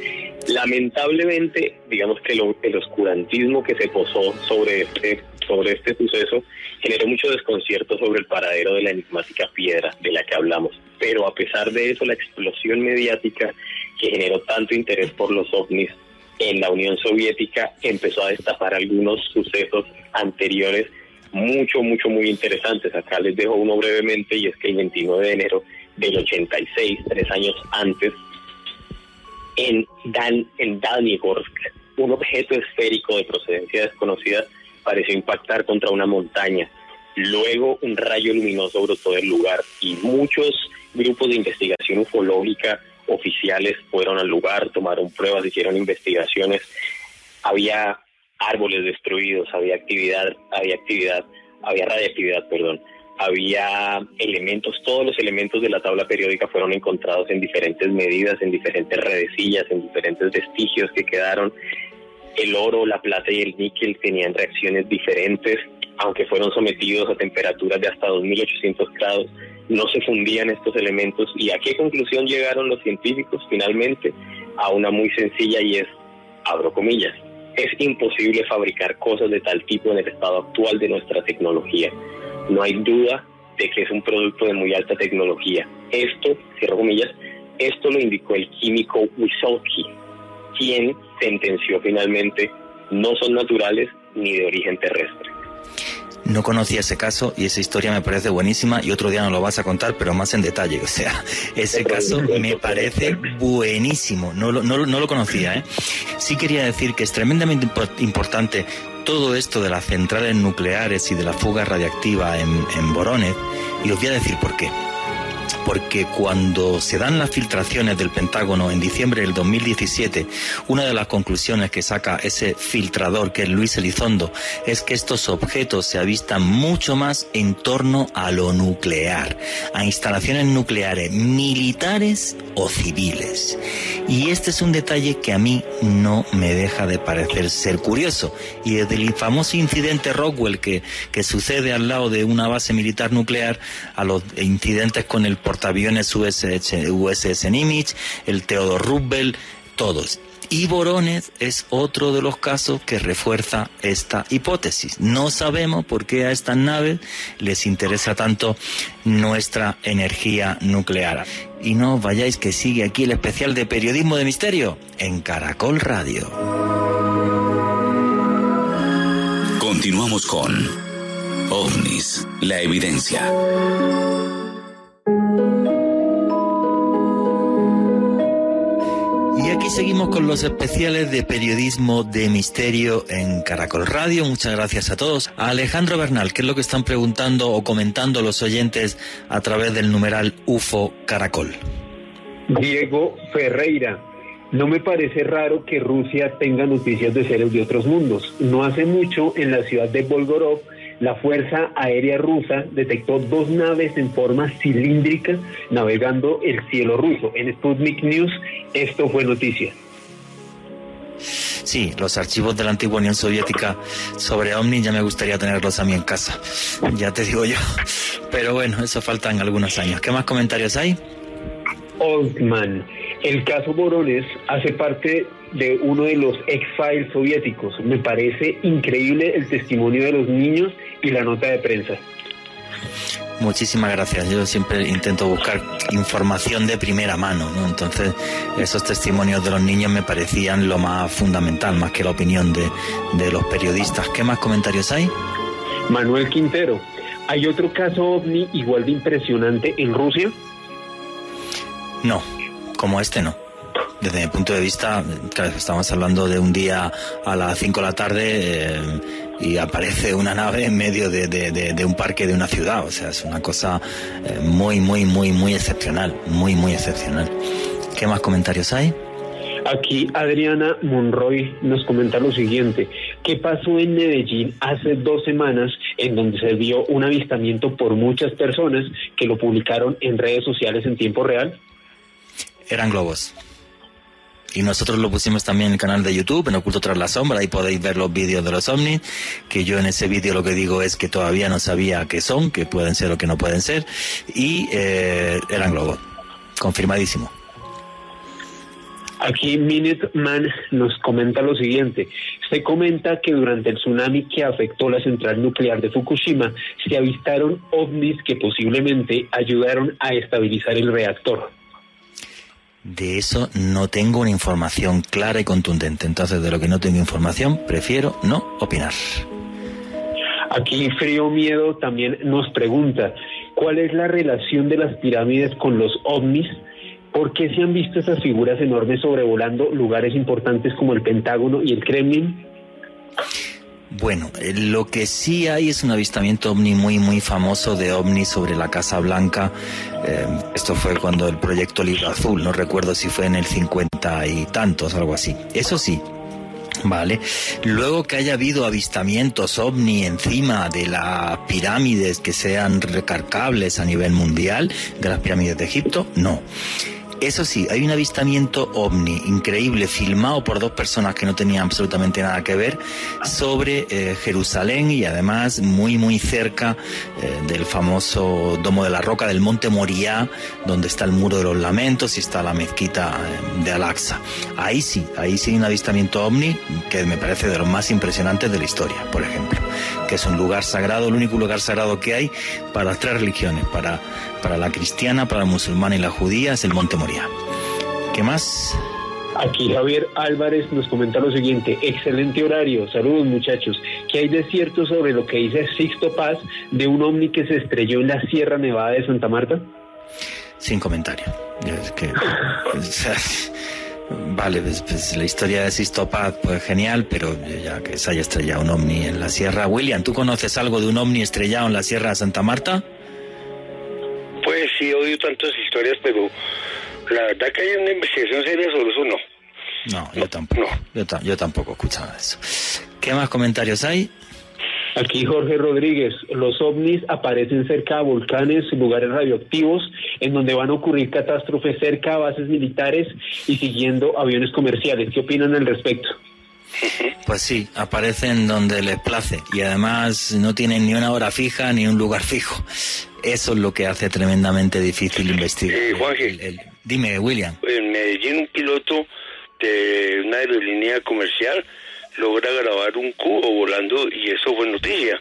Lamentablemente, digamos que el oscurantismo que se posó sobre este, sobre este suceso generó mucho desconcierto sobre el paradero de la enigmática piedra de la que hablamos. Pero a pesar de eso, la explosión mediática que generó tanto interés por los ovnis en la Unión Soviética empezó a destapar algunos sucesos anteriores mucho, mucho, muy interesantes. Acá les dejo uno brevemente y es que el 29 de enero del 86, tres años antes, en, Dan, en Danigorsk, un objeto esférico de procedencia desconocida pareció impactar contra una montaña. Luego un rayo luminoso brotó del lugar y muchos grupos de investigación ufológica oficiales fueron al lugar, tomaron pruebas, hicieron investigaciones. Había árboles destruidos, había actividad, había actividad, había radiactividad, perdón. Había elementos, todos los elementos de la tabla periódica fueron encontrados en diferentes medidas, en diferentes redecillas, en diferentes vestigios que quedaron. El oro, la plata y el níquel tenían reacciones diferentes, aunque fueron sometidos a temperaturas de hasta 2800 grados no se fundían estos elementos. ¿Y a qué conclusión llegaron los científicos finalmente? A una muy sencilla y es, abro comillas, es imposible fabricar cosas de tal tipo en el estado actual de nuestra tecnología. No hay duda de que es un producto de muy alta tecnología. Esto, cierro comillas, esto lo indicó el químico Wisowski, quien sentenció finalmente no son naturales ni de origen terrestre. No conocía ese caso y esa historia me parece buenísima y otro día nos lo vas a contar, pero más en detalle. O sea, ese caso me parece buenísimo. No lo, no, no lo conocía. ¿eh? Sí quería decir que es tremendamente importante todo esto de las centrales nucleares y de la fuga radiactiva en, en Borones y os voy a decir por qué porque cuando se dan las filtraciones del Pentágono en diciembre del 2017, una de las conclusiones que saca ese filtrador, que es Luis Elizondo, es que estos objetos se avistan mucho más en torno a lo nuclear, a instalaciones nucleares militares o civiles. Y este es un detalle que a mí no me deja de parecer ser curioso. Y desde el famoso incidente Rockwell que, que sucede al lado de una base militar nuclear, a los incidentes con el portaaviones USS, USS Nimitz, el Theodore Roosevelt, todos. Y Borones es otro de los casos que refuerza esta hipótesis. No sabemos por qué a estas naves les interesa tanto nuestra energía nuclear. Y no vayáis que sigue aquí el especial de periodismo de misterio en Caracol Radio. Continuamos con OVNIS, la evidencia. Seguimos con los especiales de periodismo de misterio en Caracol Radio. Muchas gracias a todos. Alejandro Bernal, ¿qué es lo que están preguntando o comentando los oyentes a través del numeral UFO Caracol? Diego Ferreira. No me parece raro que Rusia tenga noticias de seres de otros mundos. No hace mucho en la ciudad de Volgorov la Fuerza Aérea Rusa detectó dos naves en forma cilíndrica navegando el cielo ruso. En Sputnik News esto fue noticia. Sí, los archivos de la antigua Unión Soviética sobre OVNI ya me gustaría tenerlos a mí en casa, ya te digo yo. Pero bueno, eso falta en algunos años. ¿Qué más comentarios hay? Oldman, el caso Borones hace parte de uno de los ex-files soviéticos. Me parece increíble el testimonio de los niños y la nota de prensa. Muchísimas gracias. Yo siempre intento buscar información de primera mano, ¿no? Entonces, esos testimonios de los niños me parecían lo más fundamental, más que la opinión de, de los periodistas. ¿Qué más comentarios hay? Manuel Quintero, ¿hay otro caso ovni igual de impresionante en Rusia? No, como este no desde mi punto de vista, estamos hablando de un día a las 5 de la tarde eh, y aparece una nave en medio de, un parque de una ciudad. O sea, es una cosa eh, muy, muy, muy, muy excepcional. Muy, muy excepcional. ¿Qué más comentarios hay? Aquí Adriana Monroy nos comenta lo siguiente. ¿Qué pasó en Medellín hace dos semanas en donde se vio un avistamiento por muchas personas que lo publicaron en redes sociales en tiempo real? Eran globos. Y nosotros lo pusimos también en el canal de YouTube, en Oculto Tras la Sombra, ahí podéis ver los vídeos de los ovnis, que yo en ese vídeo lo que digo es que todavía no sabía qué son, que pueden ser o que no pueden ser, y eh, eran globos, confirmadísimo. Aquí Minuteman nos comenta lo siguiente. Se comenta que durante el tsunami que afectó la central nuclear de Fukushima se avistaron ovnis que posiblemente ayudaron a estabilizar el reactor. De eso no tengo una información clara y contundente. Entonces, de lo que no tengo información, prefiero no opinar. Aquí Frío Miedo también nos pregunta, ¿cuál es la relación de las pirámides con los ovnis? ¿Por qué se han visto esas figuras enormes sobrevolando lugares importantes como el Pentágono y el Kremlin? Bueno, eh, lo que sí hay es un avistamiento ovni muy, muy famoso de ovni sobre la Casa Blanca. Eh, esto fue cuando el proyecto Libro Azul, no recuerdo si fue en el 50 y tantos, algo así. Eso sí, Vale. Luego que haya habido avistamientos ovni encima de las pirámides que sean recargables a nivel mundial, de las pirámides de Egipto, no. Eso sí, hay un avistamiento ovni increíble filmado por dos personas que no tenían absolutamente nada que ver sobre eh, Jerusalén y además muy muy cerca eh, del famoso Domo de la Roca del Monte Moriah, donde está el Muro de los Lamentos y está la mezquita eh, de Al-Aqsa. Ahí sí, ahí sí hay un avistamiento ovni que me parece de los más impresionantes de la historia, por ejemplo, que es un lugar sagrado, el único lugar sagrado que hay para tres religiones, para, para la cristiana, para la musulmana y la judía, es el Monte Moriah. ¿Qué más? Aquí Javier Álvarez nos comenta lo siguiente, excelente horario, saludos muchachos, ¿qué hay de cierto sobre lo que dice Sixto Paz de un ovni que se estrelló en la Sierra Nevada de Santa Marta? Sin comentario. vale, pues, pues, la historia de Sixto Paz, pues genial, pero ya que se haya estrellado un ovni en la Sierra. William, ¿tú conoces algo de un ovni estrellado en la Sierra de Santa Marta? Pues sí, oído tantas historias, pero la verdad que hay una investigación seria sobre eso, no. No, yo tampoco. Yo, tampoco he escuchado eso. ¿Qué más comentarios hay? Aquí Jorge Rodríguez, los ovnis aparecen cerca de volcanes, lugares radioactivos, en donde van a ocurrir catástrofes cerca a bases militares y siguiendo aviones comerciales. ¿Qué opinan al respecto? Pues sí, aparecen donde les place y además no tienen ni una hora fija ni un lugar fijo. Eso es lo que hace tremendamente difícil investigar. Eh, dime, William. En Medellín, un piloto de una aerolínea comercial logra grabar un cubo volando y eso fue noticia.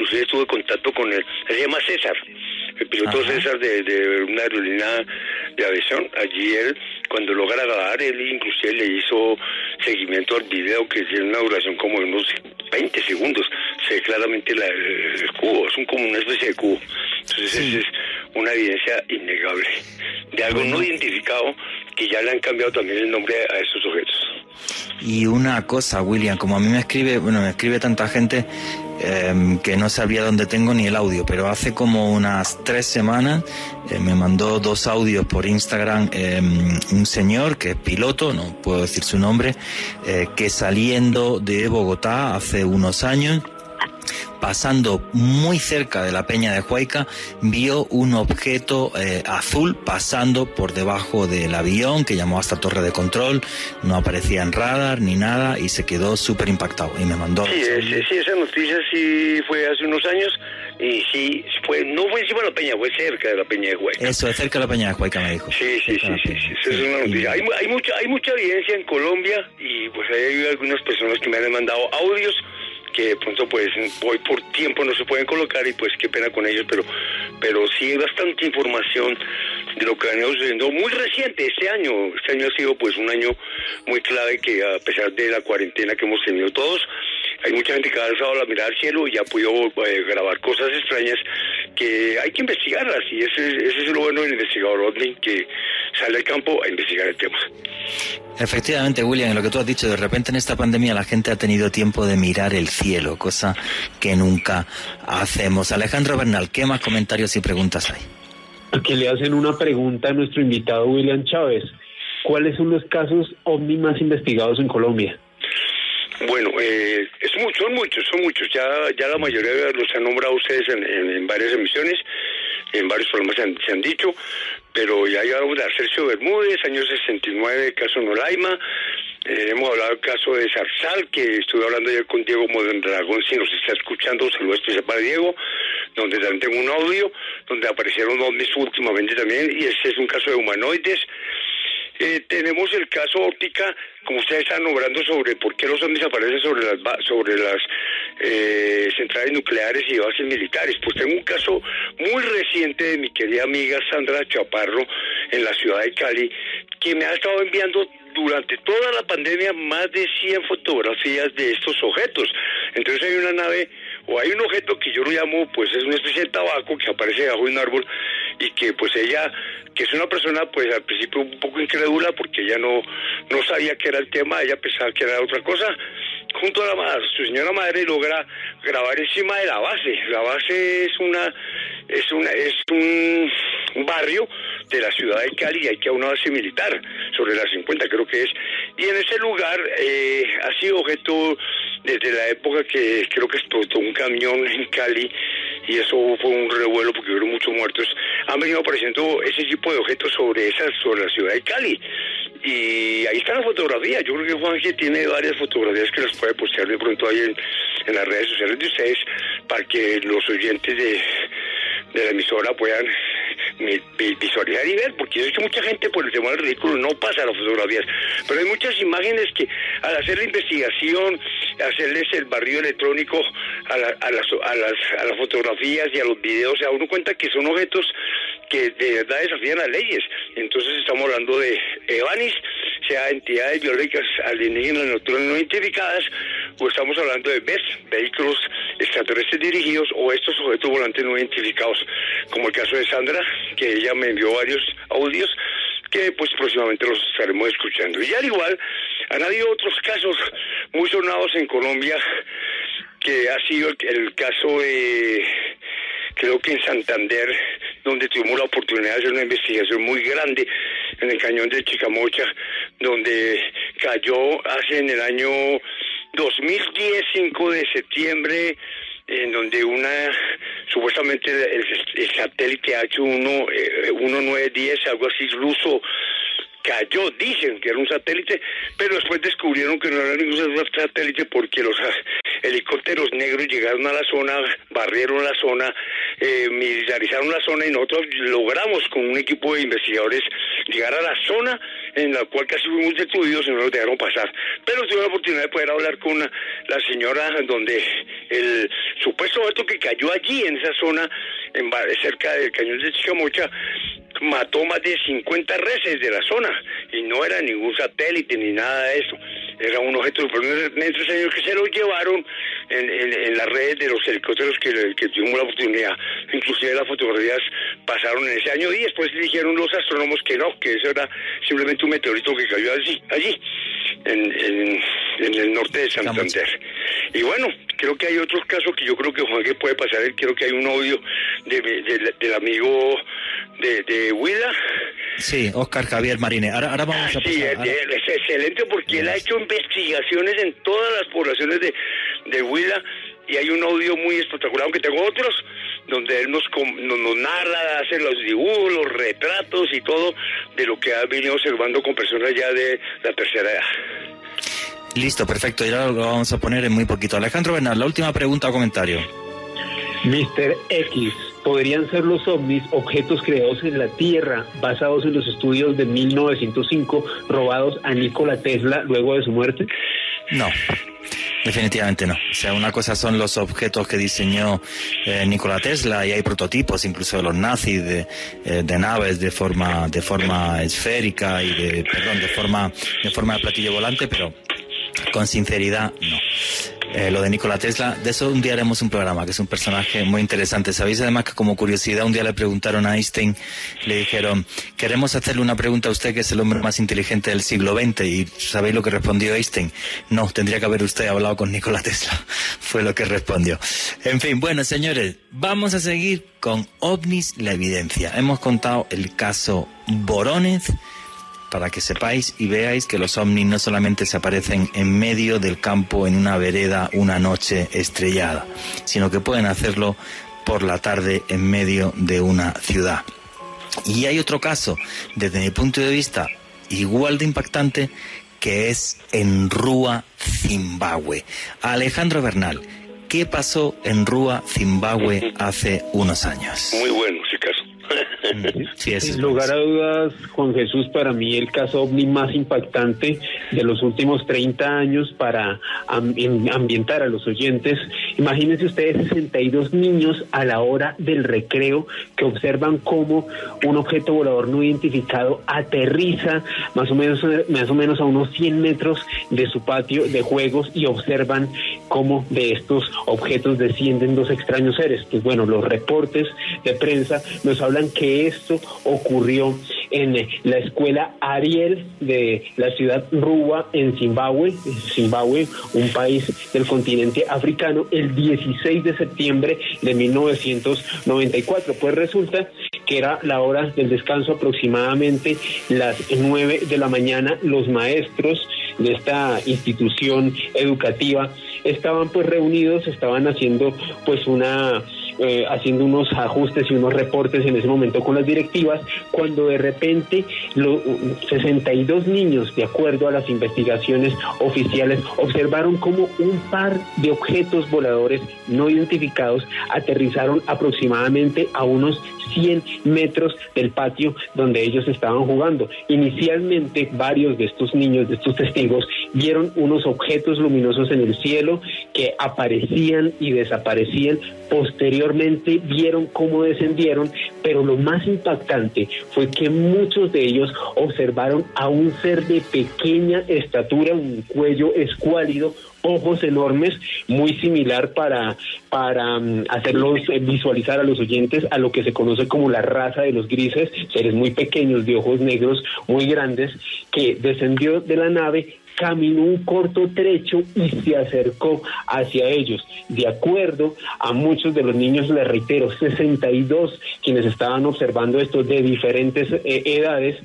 inclusive estuve en contacto con él. Se llama César. el piloto César de, de, una aerolínea de aviación. Allí él, cuando logra grabar, él inclusive le hizo seguimiento al video que tiene una duración como de unos 20 segundos. Se ve claramente la, el, cubo, es un, como una especie de cubo. Entonces es una evidencia innegable de algo no identificado que ya le han cambiado también el nombre a estos objetos. Y una cosa, William, como a mí me escribe, bueno, me escribe tanta gente eh, que no sabía dónde tengo ni el audio, pero hace como unas tres semanas eh, me mandó dos audios por Instagram eh, un señor que es piloto, no puedo decir su nombre, que saliendo de Bogotá hace unos años pasando muy cerca de la peña de Huayca, vio un objeto eh, azul pasando por debajo del avión que llamó hasta torre de control, no aparecía en radar ni nada y se quedó súper impactado y me mandó... Sí, ese- sí, esa noticia sí fue hace unos años y sí, fue, no fue encima de la peña, fue cerca de la peña de Huayca. Eso, es cerca de la peña de Huayca, me dijo. Sí, sí, sí, sí, sí, es una noticia. Hay, hay mucha, hay mucha evidencia en Colombia y pues hay algunas personas que me han mandado audios que de pronto pues hoy por tiempo no se pueden colocar y pues qué pena con ellos, pero pero sí hay bastante información de lo que ha venido sucediendo muy reciente este año. Este año ha sido pues un año muy clave que a pesar de la cuarentena que hemos tenido todos, hay mucha gente que ha alzado la mirada al cielo y ha podido eh, grabar cosas extrañas que hay que investigarlas y ese, ese es lo bueno del investigador OVNI que sale al campo a investigar el tema. Efectivamente, William, lo que tú has dicho, de repente en esta pandemia la gente ha tenido tiempo de mirar el cielo, cosa que nunca hacemos. Alejandro Bernal, ¿qué más comentarios y preguntas hay? Aquí le hacen una pregunta a nuestro invitado William Chávez. ¿Cuáles son los casos ovni más investigados en Colombia? Bueno, eh, es mucho, son muchos, son muchos. Ya, ya la mayoría los han nombrado ustedes en, varias emisiones, en varios programas se han, dicho, pero ya llevamos de Arcercio Bermúdez, año 69, caso Nolaima. Eh, hemos hablado del caso de Zarzal, que estuve hablando ayer con Diego Mondragón, si nos está escuchando, un saludo especial para Diego, donde también tengo un audio, donde aparecieron ovnis últimamente también, y este es un caso de humanoides. Eh, tenemos el caso óptica, como ustedes están nombrando sobre por qué los ovnis aparecen sobre las sobre las eh, centrales nucleares y bases militares. Pues tengo un caso muy reciente de mi querida amiga Sandra Chaparro en la ciudad de Cali, que me ha estado enviando durante toda la pandemia más de 100 fotografías de estos objetos. Entonces hay una nave o hay un objeto que yo lo llamo, pues es una especie de tabaco que aparece debajo de un árbol y que pues ella, que es una persona pues al principio un poco incrédula porque ella no, no sabía que era el tema, ella pensaba que era otra cosa, junto a la ma- su señora madre logra grabar encima de la base. La base es una, es una, es un, un barrio de la ciudad de Cali, hay que a una base militar, sobre las 50 creo que es, y en ese lugar eh, ha sido objeto desde la época que creo que explotó un camión en Cali y eso fue un revuelo porque hubo muchos muertos. Han venido apareciendo ese tipo de objetos sobre esas, sobre la ciudad de Cali. Y ahí está la fotografía. Yo creo que Juanje tiene varias fotografías que las puede postear de pronto ahí en, en las redes sociales de ustedes para que los oyentes de, de la emisora puedan visualizar y ver, porque yo sé mucha gente por el tema del ridículo no pasa las fotografías, pero hay muchas imágenes que al hacer la investigación, hacerles el barrido electrónico a, la- a las, a, las, a las fotografías y a los videos, se da uno cuenta que son objetos que de verdad desafían las leyes. Entonces estamos hablando de EVANIS, sea entidades biológicas alienígenas naturales no identificadas, o estamos hablando de BES, vehículos extraterrestres dirigidos, o estos objetos volantes no identificados, como el caso de Sandra, que ella me envió varios audios que pues próximamente los estaremos escuchando. Y al igual, han habido otros casos muy sonados en Colombia, que ha sido el, el caso de creo que en Santander, donde tuvimos la oportunidad de hacer una investigación muy grande en el cañón de Chicamocha, donde cayó hace en el año 2010, 5 de septiembre, en donde una, supuestamente el, satélite H1, eh, 1910, algo así ruso, cayó, dicen que era un satélite, pero después descubrieron que no era ningún satélite porque los ah, helicópteros negros llegaron a la zona, barrieron la zona, eh, militarizaron la zona y nosotros logramos con un equipo de investigadores llegar a la zona en la cual casi fuimos destruidos y no nos dejaron pasar. Pero tuve la oportunidad de poder hablar con la, señora donde el supuesto objeto que cayó allí en esa zona, en, cerca del cañón de Chicamocha, mató más de 50 reses de la zona y no era ningún satélite ni nada de eso. Era un objeto sorprendente, señor, que se lo llevaron en, en- en las redes de los helicópteros que, que tuvimos la oportunidad. Inclusive las fotografías pasaron en ese año y después dijeron los astrónomos que no, que eso era simplemente un meteorito que cayó allí, allí en el norte de Santander. Y bueno, creo que hay otros casos que yo creo que Juan que puede pasar. Creo que hay un audio de, de- del amigo de, de Huila. Sí, Oscar Javier Marínez. Ahora, ahora vamos a Sí, pasar. es, ahora- es excelente porque él ha hecho investigaciones en todas las poblaciones de, de Huila y hay un audio muy espectacular, aunque tengo otros, donde él nos, nos, narra, hace los dibujos, los retratos y todo de lo que ha venido observando con personas ya de la tercera edad. Listo, perfecto, ya lo vamos a poner en muy poquito. Alejandro Bernal, la última pregunta o comentario. Mr. X, ¿podrían ser los ovnis objetos creados en la Tierra basados en los estudios de 1905 robados a Nikola Tesla luego de su muerte? No. Definitivamente no. O sea, una cosa son los objetos que diseñó eh, Nikola Tesla y hay prototipos incluso de los nazis de, eh, de, naves de forma de forma esférica y de perdón de forma de forma de platillo volante, pero con sinceridad no. Eh, lo de Nikola Tesla, de eso un día haremos un programa, que es un personaje muy interesante. Sabéis además que como curiosidad un día le preguntaron a Einstein, le dijeron, queremos hacerle una pregunta a usted que es el hombre más inteligente del siglo XX y ¿sabéis lo que respondió Einstein? No, tendría que haber usted hablado con Nikola Tesla, fue lo que respondió. En fin, bueno señores, vamos a seguir con OVNIS, la evidencia. Hemos contado el caso Borónez, para que sepáis y veáis que los ovnis no solamente se aparecen en medio del campo en una vereda una noche estrellada, sino que pueden hacerlo por la tarde en medio de una ciudad. Y hay otro caso, desde mi punto de vista, igual de impactante, que es en Rúa, Zimbabue. Alejandro Bernal, ¿qué pasó en Rúa, Zimbabue hace unos años? Muy bueno, sí. Sin lugar a dudas, Juan Jesús, para mí el caso ovni más impactante de los últimos 30 años para ambientar a los oyentes. Imagínense ustedes 62 niños a la hora del recreo que observan cómo un objeto volador no identificado aterriza más o menos, más o, menos a unos 100 metros de su patio de juegos y observan cómo de estos objetos descienden dos extraños seres. Pues bueno, los reportes de prensa nos hablan que esto ocurrió en la escuela Ariel de la ciudad Ruwa en Zimbabue, Zimbabue, un país del continente africano, el 16 de septiembre de 1994. Pues resulta que era la hora del descanso aproximadamente las 9 de la mañana. Los maestros de esta institución educativa estaban pues reunidos, estaban haciendo pues una eh, haciendo unos ajustes y unos reportes en ese momento con las directivas, cuando de repente los 62 niños, de acuerdo a las investigaciones oficiales, observaron como un par de objetos voladores no identificados aterrizaron aproximadamente a unos 100 metros del patio donde ellos estaban jugando. Inicialmente varios de estos niños, de estos testigos, vieron unos objetos luminosos en el cielo que aparecían y desaparecían. Posteriormente vieron cómo descendieron, pero lo más impactante fue que muchos de ellos observaron a un ser de pequeña estatura, un cuello escuálido, ojos enormes, muy similar para, para mm, hacerlos eh, visualizar a los oyentes a lo que se conoce como la raza de los grises, seres muy pequeños de ojos negros, muy grandes, que descendió de la nave caminó un corto trecho y se acercó hacia ellos. De acuerdo a muchos de los niños, les reitero, 62 quienes estaban observando esto de diferentes eh, edades,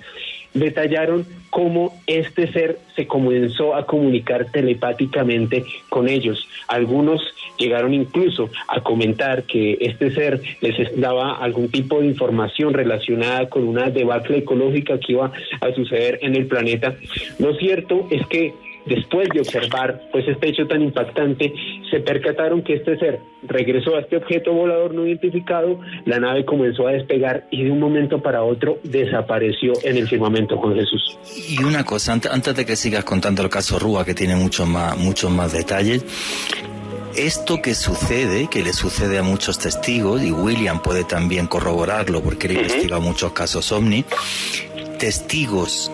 detallaron cómo este ser se comenzó a comunicar telepáticamente con ellos. Algunos llegaron incluso a comentar que este ser les daba algún tipo de información relacionada con una debacle ecológica que iba a suceder en el planeta. Lo cierto es que después de observar pues este hecho tan impactante, se percataron que este ser regresó a este objeto volador no identificado, la nave comenzó a despegar y de un momento para otro desapareció en el firmamento con Jesús. Y una cosa, antes de que sigas contando el caso Rúa, que tiene muchos más, muchos más detalles, esto que sucede, que le sucede a muchos testigos, y William puede también corroborarlo porque él investiga muchos casos ovni, testigos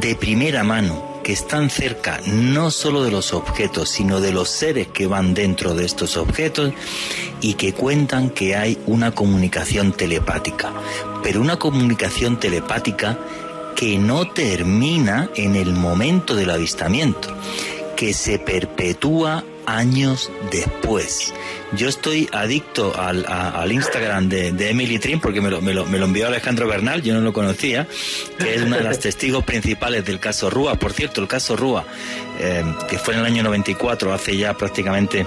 de primera mano que están cerca no solo de los objetos, sino de los seres que van dentro de estos objetos y que cuentan que hay una comunicación telepática, pero una comunicación telepática que no termina en el momento del avistamiento, que se perpetúa años después. Yo estoy adicto al, al Instagram de, de, Emily Trim porque me lo, me, lo, me lo, envió Alejandro Bernal, yo no lo conocía, que es una de las testigos principales del caso Rúa. Por cierto, el caso Rúa, eh, que fue en el año 94, hace ya prácticamente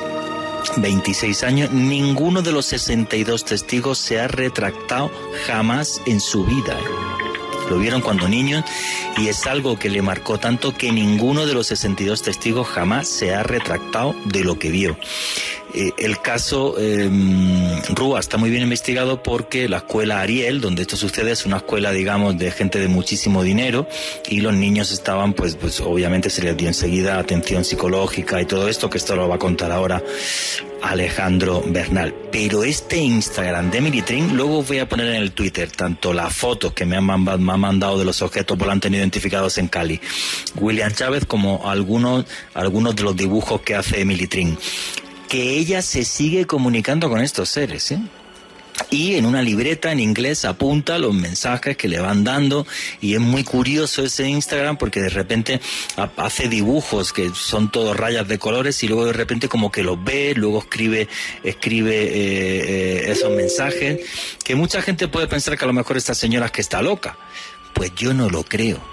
26 años, ninguno de los 62 testigos se ha retractado jamás en su vida. Lo vieron cuando niños y es algo que le marcó tanto que ninguno de los 62 testigos jamás se ha retractado de lo que vio. Eh, el caso eh, Rúa está muy bien investigado porque la escuela Ariel, donde esto sucede, es una escuela, digamos, de gente de muchísimo dinero y los niños estaban, pues, pues obviamente se les dio enseguida atención psicológica y todo esto, que esto lo va a contar ahora Alejandro Bernal. Pero este Instagram de Militrin, luego voy a poner en el Twitter tanto las fotos que me han, me han mandado de los objetos volantes identificados en Cali, William Chávez, como algunos, algunos de los dibujos que hace Militrin que ella se sigue comunicando con estos seres, ¿eh? Y en una libreta en inglés apunta los mensajes que le van dando y es muy curioso ese Instagram porque de repente hace dibujos que son todos rayas de colores y luego de repente como que los ve, luego escribe escribe eh, eh, esos mensajes que mucha gente puede pensar que a lo mejor esta señora es que está loca. Pues yo no lo creo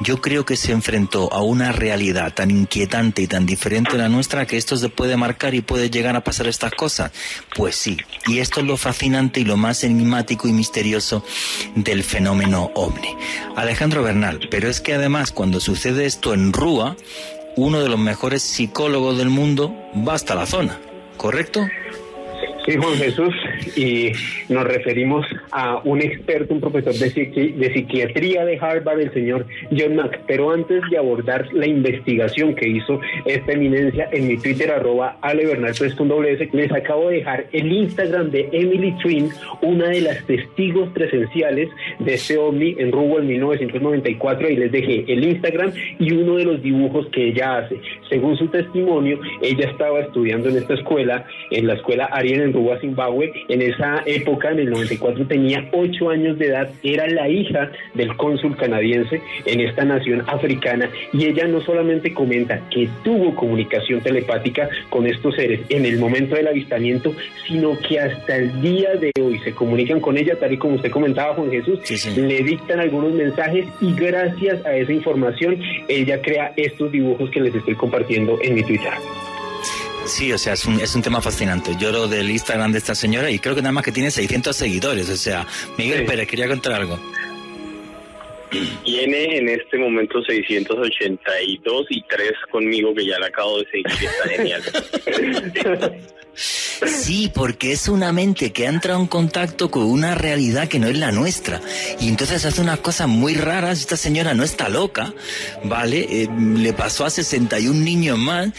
yo creo que se enfrentó a una realidad tan inquietante y tan diferente a la nuestra que esto se puede marcar y puede llegar a pasar estas cosas. Pues sí, y esto es lo fascinante y lo más enigmático y misterioso del fenómeno ovni. Alejandro Bernal, pero es que además cuando sucede esto en Rúa, uno de los mejores psicólogos del mundo va hasta la zona, ¿correcto? Sí, Juan Jesús, y nos referimos a un experto, un profesor de, psiquiatría de Harvard, el señor John Mack. Pero antes de abordar la investigación que hizo esta eminencia en mi Twitter, arroba alebernal3.ws, les acabo de dejar el Instagram de Emily Twin, una de las testigos presenciales de este ovni en Rubo en 1994, y les dejé el Instagram y uno de los dibujos que ella hace. Según su testimonio, ella estaba estudiando en esta escuela, en la escuela Ariel en Rubo, Zimbabue. En esa época, en el 94, tenía ocho años de edad, era la hija del cónsul canadiense en esta nación africana y ella no solamente comenta que tuvo comunicación telepática con estos seres en el momento del avistamiento, sino que hasta el día de hoy se comunican con ella, tal y como usted comentaba, Juan Jesús, le dictan algunos mensajes y gracias a esa información ella crea estos dibujos que les estoy compartiendo en mi Twitter. Sí, o sea, es un, es un tema fascinante. Yo lo del Instagram de esta señora y creo que nada más que tiene 600 seguidores. O sea, Miguel Pérez, quería contar algo. Tiene en este momento 682 y 3 conmigo que ya la acabo de seguir. Está genial. Sí, porque es una mente que ha entrado en contacto con una realidad que no es la nuestra. Y entonces hace unas cosas muy raras. Esta señora no está loca, ¿vale? Eh, le pasó a 61 niños más.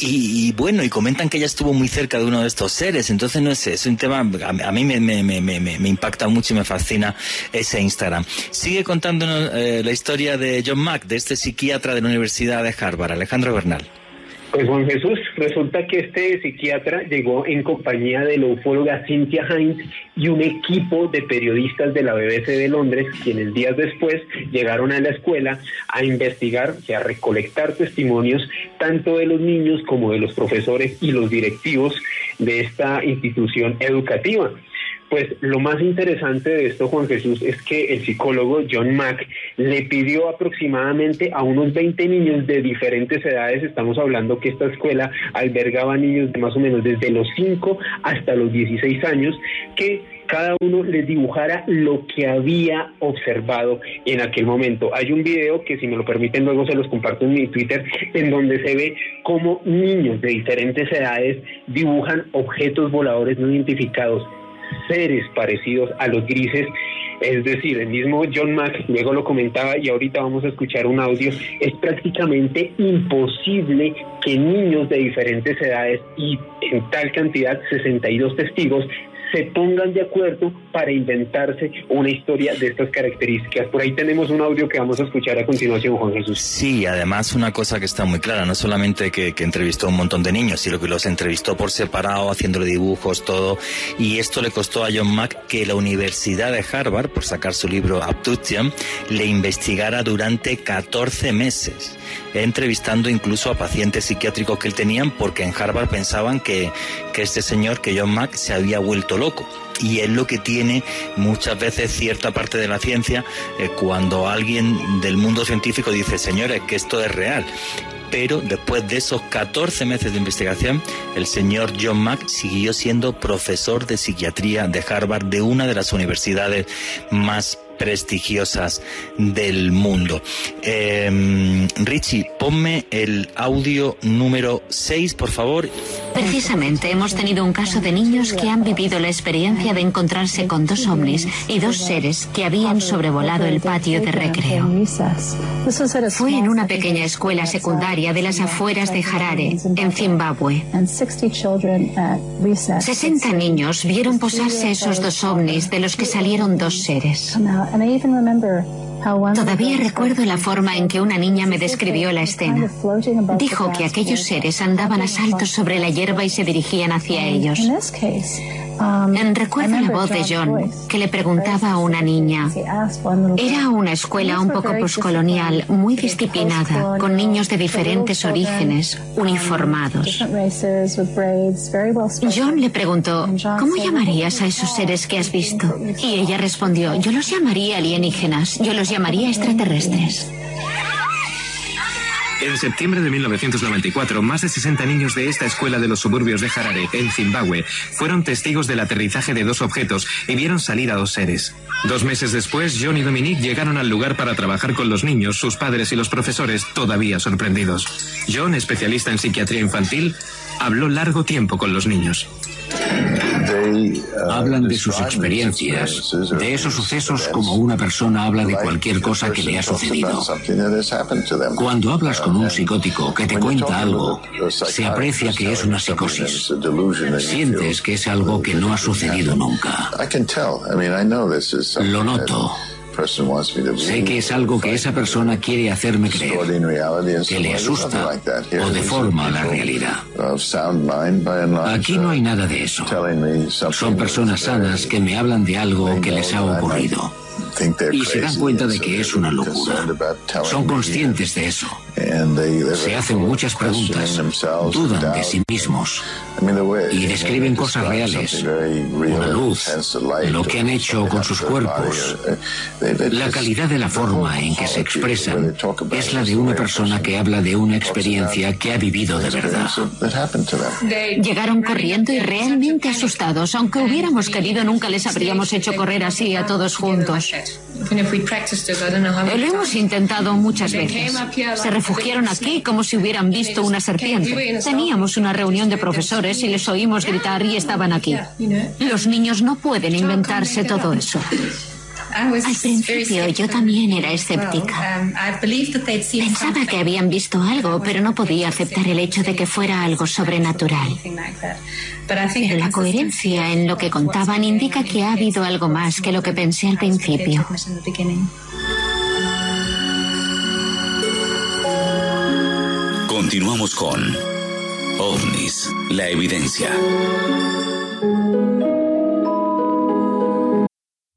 Y, bueno, y comentan que ella estuvo muy cerca de uno de estos seres. Entonces, no sé, es un tema, a, mí me, me, me, me, impacta mucho y me fascina ese Instagram. Sigue contándonos eh, la historia de John Mack, de este psiquiatra de la Universidad de Harvard, Alejandro Bernal. Pues Juan Jesús, resulta que este psiquiatra llegó en compañía de la ufóloga Cynthia Hines y un equipo de periodistas de la BBC de Londres, quienes días después llegaron a la escuela a investigar, y a recolectar testimonios tanto de los niños como de los profesores y los directivos de esta institución educativa. Pues lo más interesante de esto, Juan Jesús, es que el psicólogo John Mack le pidió aproximadamente a unos 20 niños de diferentes edades, estamos hablando que esta escuela albergaba niños de más o menos desde los 5 hasta los 16 años, que cada uno les dibujara lo que había observado en aquel momento. Hay un video que si me lo permiten luego se los comparto en mi Twitter, en donde se ve cómo niños de diferentes edades dibujan objetos voladores no identificados seres parecidos a los grises. Es decir, el mismo John Mack luego lo comentaba y ahorita vamos a escuchar un audio. Es prácticamente imposible que niños de diferentes edades y en tal cantidad, 62 testigos, se pongan de acuerdo para inventarse una historia de estas características. Por ahí tenemos un audio que vamos a escuchar a continuación, Juan Jesús. Sí, además una cosa que está muy clara, no solamente que, entrevistó a un montón de niños, sino que los entrevistó por separado, haciéndole dibujos, todo, y esto le costó a John Mack que la Universidad de Harvard, por sacar su libro Abduction, le investigara durante 14 meses entrevistando incluso a pacientes psiquiátricos que él tenían porque en Harvard pensaban que, que este señor, que John Mack, se había vuelto loco y es lo que tiene muchas veces cierta parte de la ciencia eh, cuando alguien del mundo científico dice, señores, que esto es real. pero después de esos 14 meses de investigación, el señor John Mack siguió siendo profesor de psiquiatría de Harvard, de una de las universidades más prestigiosas del mundo. Eh, Richie, ponme el audio número 6, por favor. Precisamente hemos tenido un caso de niños que han vivido la experiencia de encontrarse con dos ovnis y dos seres que habían sobrevolado el patio de recreo. Fue en una pequeña escuela secundaria de las afueras de Harare, en Zimbabue. 60 niños vieron posarse esos dos ovnis de los que salieron dos seres. Todavía recuerdo la forma en que una niña me describió la escena. Dijo que aquellos seres andaban a saltos sobre la hierba y se dirigían hacia ellos. Recuerdo la voz de John que le preguntaba a una niña. Era una escuela un poco poscolonial, muy disciplinada, con niños de diferentes orígenes, uniformados. John le preguntó, ¿cómo llamarías a esos seres que has visto? Y ella respondió, yo los llamaría alienígenas, yo los llamaría extraterrestres. En septiembre de 1994, más de 60 niños de esta escuela de los suburbios de Harare, en Zimbabue, fueron testigos del aterrizaje de dos objetos y vieron salir a dos seres. Dos meses después, John y Dominique llegaron al lugar para trabajar con los niños, sus padres y los profesores, todavía sorprendidos. John, especialista en psiquiatría infantil, habló largo tiempo con los niños. Hablan de sus experiencias, de esos sucesos como una persona habla de cualquier cosa que le ha sucedido. Cuando hablas con un psicótico que te cuenta algo, se aprecia que es una psicosis. Sientes que es algo que no ha sucedido nunca. Lo noto. Sé que es algo que esa persona quiere hacerme creer, que le asusta o deforma la realidad. Aquí no hay nada de eso. Son personas sanas que me hablan de algo que les ha ocurrido y se dan cuenta de que es una locura. Son conscientes de eso. Se hacen muchas preguntas, dudan de sí mismos y describen cosas reales, una luz, lo que han hecho con sus cuerpos. La calidad de la forma en que se expresan es la de una persona que habla de una experiencia que ha vivido de verdad. Llegaron corriendo y realmente asustados. Aunque hubiéramos querido, nunca les habríamos hecho correr así a todos juntos. Lo hemos intentado muchas veces. Se refugiaron aquí como si hubieran visto una serpiente. Teníamos una reunión de profesores y les oímos gritar y estaban aquí. Los niños no pueden inventarse todo eso. Al principio yo también era escéptica. Pensaba que habían visto algo, pero no podía aceptar el hecho de que fuera algo sobrenatural. Pero la coherencia en lo que contaban indica que ha habido algo más que lo que pensé al principio. Continuamos con OVNIS, la evidencia.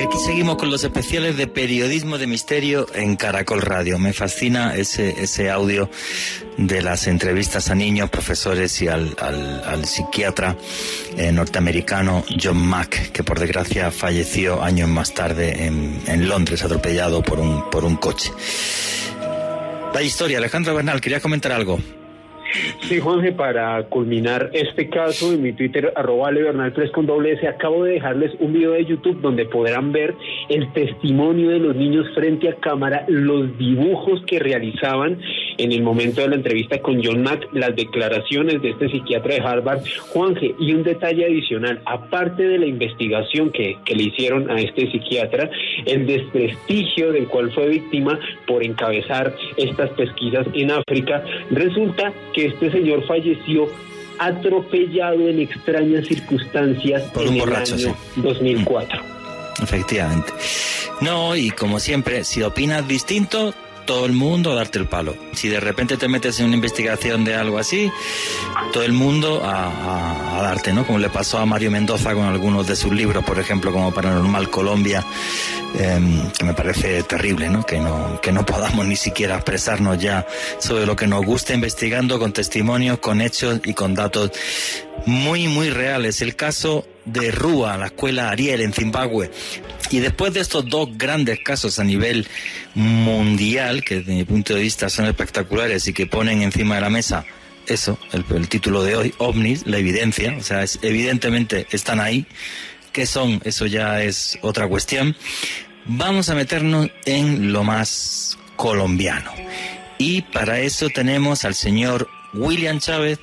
Y aquí seguimos con los especiales de periodismo de misterio en Caracol Radio. Me fascina ese, ese audio de las entrevistas a niños, profesores y al, al, psiquiatra eh, norteamericano John Mack, que por desgracia falleció años más tarde en, en Londres, atropellado por un, por un coche. La historia, Alejandro Bernal, ¿querías comentar algo? Sí, Juanje, para culminar este caso en mi Twitter, arroba Bernal3 con doble S, acabo de dejarles un video de YouTube donde podrán ver el testimonio de los niños frente a cámara, los dibujos que realizaban en el momento de la entrevista con John Mack las declaraciones de este psiquiatra de Harvard, Juanje, y un detalle adicional, aparte de la investigación que, que le hicieron a este psiquiatra, el desprestigio del cual fue víctima por encabezar estas pesquisas en África, resulta que este señor falleció atropellado en extrañas circunstancias Por en un el borracho, año sí. 2004. Efectivamente. No, y como siempre, si opinas distinto, todo el mundo a darte el palo. Si de repente te metes en una investigación de algo así, todo el mundo a, darte, ¿no? Como le pasó a Mario Mendoza con algunos de sus libros, por ejemplo, como Paranormal Colombia, em, que me parece terrible, ¿no? Que no, que no podamos ni siquiera expresarnos ya sobre lo que nos gusta investigando con testimonios, con hechos y con datos muy, muy reales. El caso de Rúa, la escuela Ariel en Zimbabue. Y después de estos dos grandes casos a nivel mundial, que desde mi punto de vista son espectaculares y que ponen encima de la mesa eso, el, título de hoy, ovnis, la evidencia, o sea, evidentemente están ahí. ¿Qué son? Eso ya es otra cuestión. Vamos a meternos en lo más colombiano. Y para eso tenemos al señor William Chávez,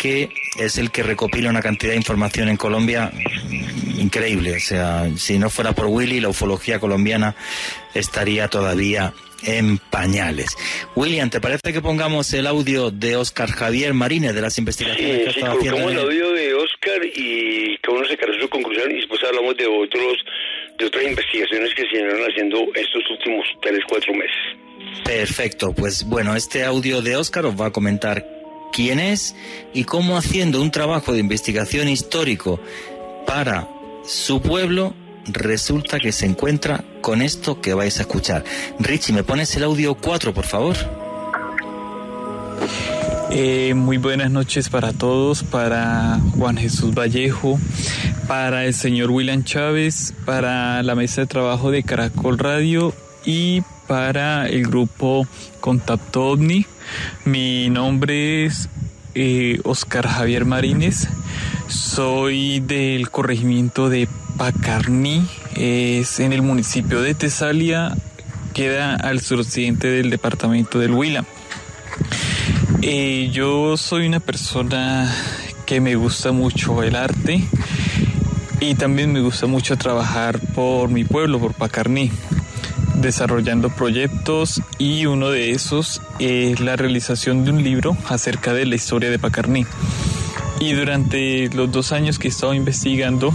que es el que recopila una cantidad de información en Colombia increíble. O sea, si no fuera por Willy, la ufología colombiana estaría todavía en pañales. William, ¿te parece que pongamos el audio de Oscar Javier Marínez de las investigaciones que ha Sí, sí, estado haciendo? el audio de Oscar y cada uno sacará su conclusión y después hablamos de otros de otras investigaciones que se vinieron haciendo estos últimos tres, cuatro meses. Perfecto, pues bueno, este audio de Oscar os va a comentar quién es y cómo haciendo un trabajo de investigación histórico para su pueblo resulta que se encuentra con esto que vais a escuchar. Richie, ¿me pones el audio 4, por favor? Eh, muy buenas noches para todos, para Juan Jesús Vallejo, para el señor William Chávez, para la mesa de trabajo de Caracol Radio y para el grupo Contacto OVNI. Mi nombre es eh, Oscar Javier Marínez, soy del corregimiento de Pacarní, es en el municipio de Tesalia, queda al suroccidente del departamento del Huila. Eh, yo soy una persona que me gusta mucho el arte y también me gusta mucho trabajar por mi pueblo, por Pacarní, desarrollando proyectos y uno de esos es la realización de un libro acerca de la historia de Pacarní. Y durante los dos años que he estado investigando,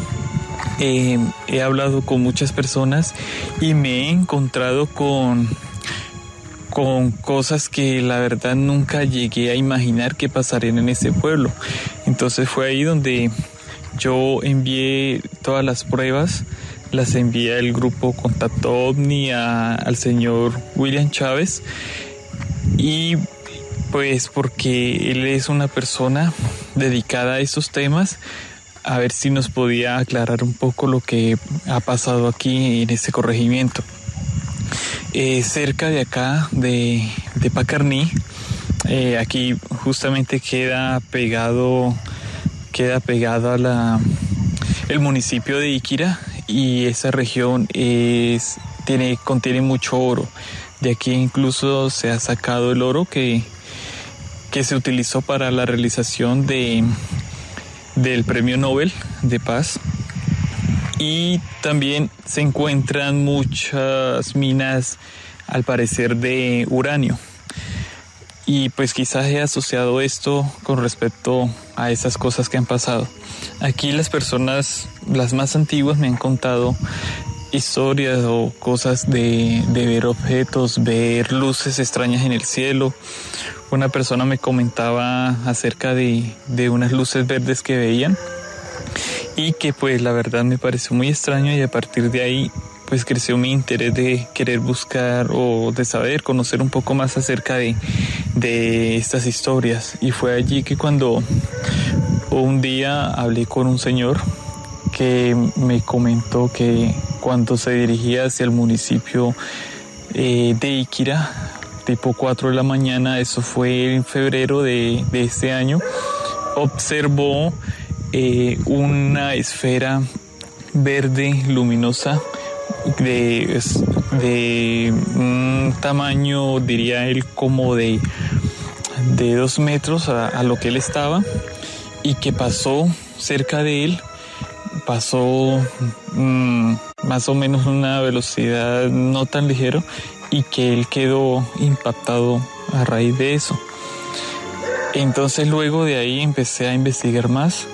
eh, he hablado con muchas personas y me he encontrado con con cosas que la verdad nunca llegué a imaginar que pasarían en ese pueblo. Entonces fue ahí donde yo envié todas las pruebas, las envié al grupo Contacto OVNI, al señor William Chávez, y pues porque él es una persona dedicada a esos temas, a ver si nos podía aclarar un poco lo que ha pasado aquí en este corregimiento. Eh, cerca de acá, de, de Pacarní, eh, aquí justamente queda pegado, queda pegado a la, el municipio de Iquira y esa región tiene, contiene mucho oro. De aquí incluso se ha sacado el oro que, que se utilizó para la realización de, del Premio Nobel de Paz y también se encuentran muchas minas al parecer de uranio y pues quizás he asociado esto con respecto a esas cosas que han pasado. Aquí las personas, las más antiguas, me han contado historias o cosas de, de ver objetos, ver luces extrañas en el cielo. Una persona me comentaba acerca de, de unas luces verdes que veían y que pues la verdad me pareció muy extraño y a partir de ahí pues creció mi interés de querer buscar o de saber, conocer un poco más acerca de, de estas historias. Y fue allí que cuando un día hablé con un señor que me comentó que cuando se dirigía hacia el municipio eh, de Iquira, tipo 4 de la mañana, eso fue en febrero de, de este año, observó eh, una esfera verde luminosa de, de un tamaño, diría él, como de de dos metros a, lo que él estaba y que pasó cerca de él, pasó mm, más o menos una velocidad no tan ligero y que él quedó impactado a raíz de eso. Entonces luego de ahí empecé a investigar más.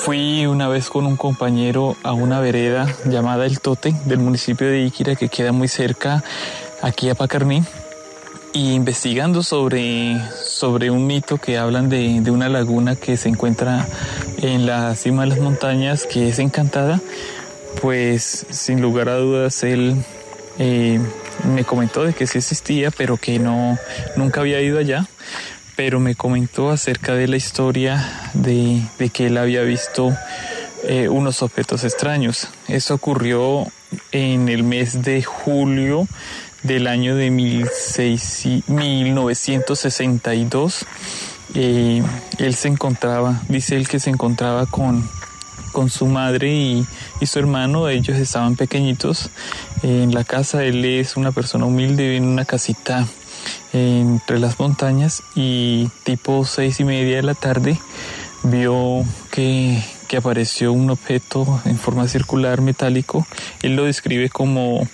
Fui una vez con un compañero a una vereda llamada El Tote del municipio de Iquira que queda muy cerca aquí a Pacarní y investigando sobre, sobre un mito que hablan de, de, una laguna que se encuentra en la cima de las montañas que es encantada, pues sin lugar a dudas él eh, me comentó de que sí existía, pero que no, nunca había ido allá, pero me comentó acerca de la historia de, de que él había visto eh, unos objetos extraños. Eso ocurrió en el mes de julio del año de 1962. Eh, él se encontraba, dice él que se encontraba con, con su madre y, y, su hermano, ellos estaban pequeñitos en la casa, él es una persona humilde, vive en una casita entre las montañas y tipo seis y media de la tarde vio que, que apareció un objeto en forma circular metálico, él lo describe como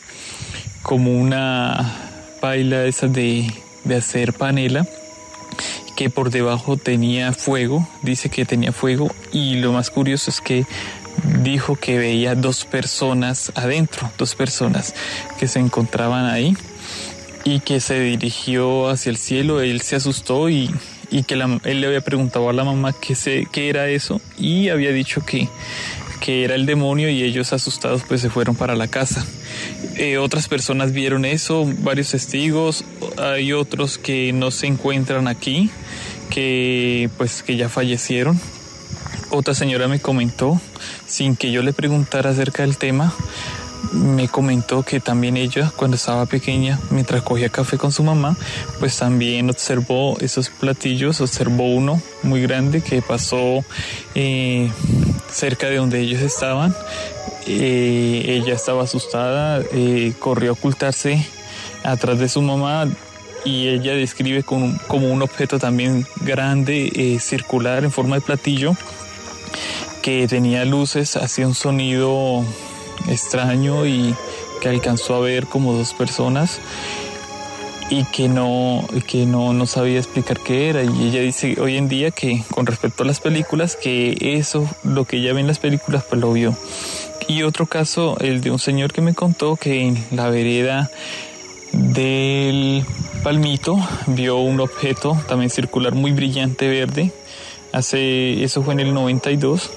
como una paila esa de, de hacer panela que por debajo tenía fuego, dice que tenía fuego y lo más curioso es que dijo que veía dos personas adentro, dos personas que se encontraban ahí y que se dirigió hacia el cielo, él se asustó y, y que él le había preguntado a la mamá qué, se, qué era eso y había dicho que, que era el demonio y ellos asustados pues se fueron para la casa. Eh, otras personas vieron eso, varios testigos, hay otros que no se encuentran aquí, que pues que ya fallecieron. Otra señora me comentó, sin que yo le preguntara acerca del tema, me comentó que también ella, cuando estaba pequeña, mientras cogía café con su mamá, pues también observó esos platillos, observó uno muy grande que pasó eh, cerca de donde ellos estaban. Eh, ella estaba asustada, eh, corrió a ocultarse atrás de su mamá y ella describe como, como un objeto también grande, circular en forma de platillo, que tenía luces, hacía un sonido extraño y que alcanzó a ver como dos personas y que no, que no, no sabía explicar qué era. Y ella dice hoy en día que con respecto a las películas, que eso, lo que ella ve en las películas, pues lo vio. Y otro caso, el de un señor que me contó que en la vereda del Palmito vio un objeto también circular muy brillante verde. Hace, eso fue en el 92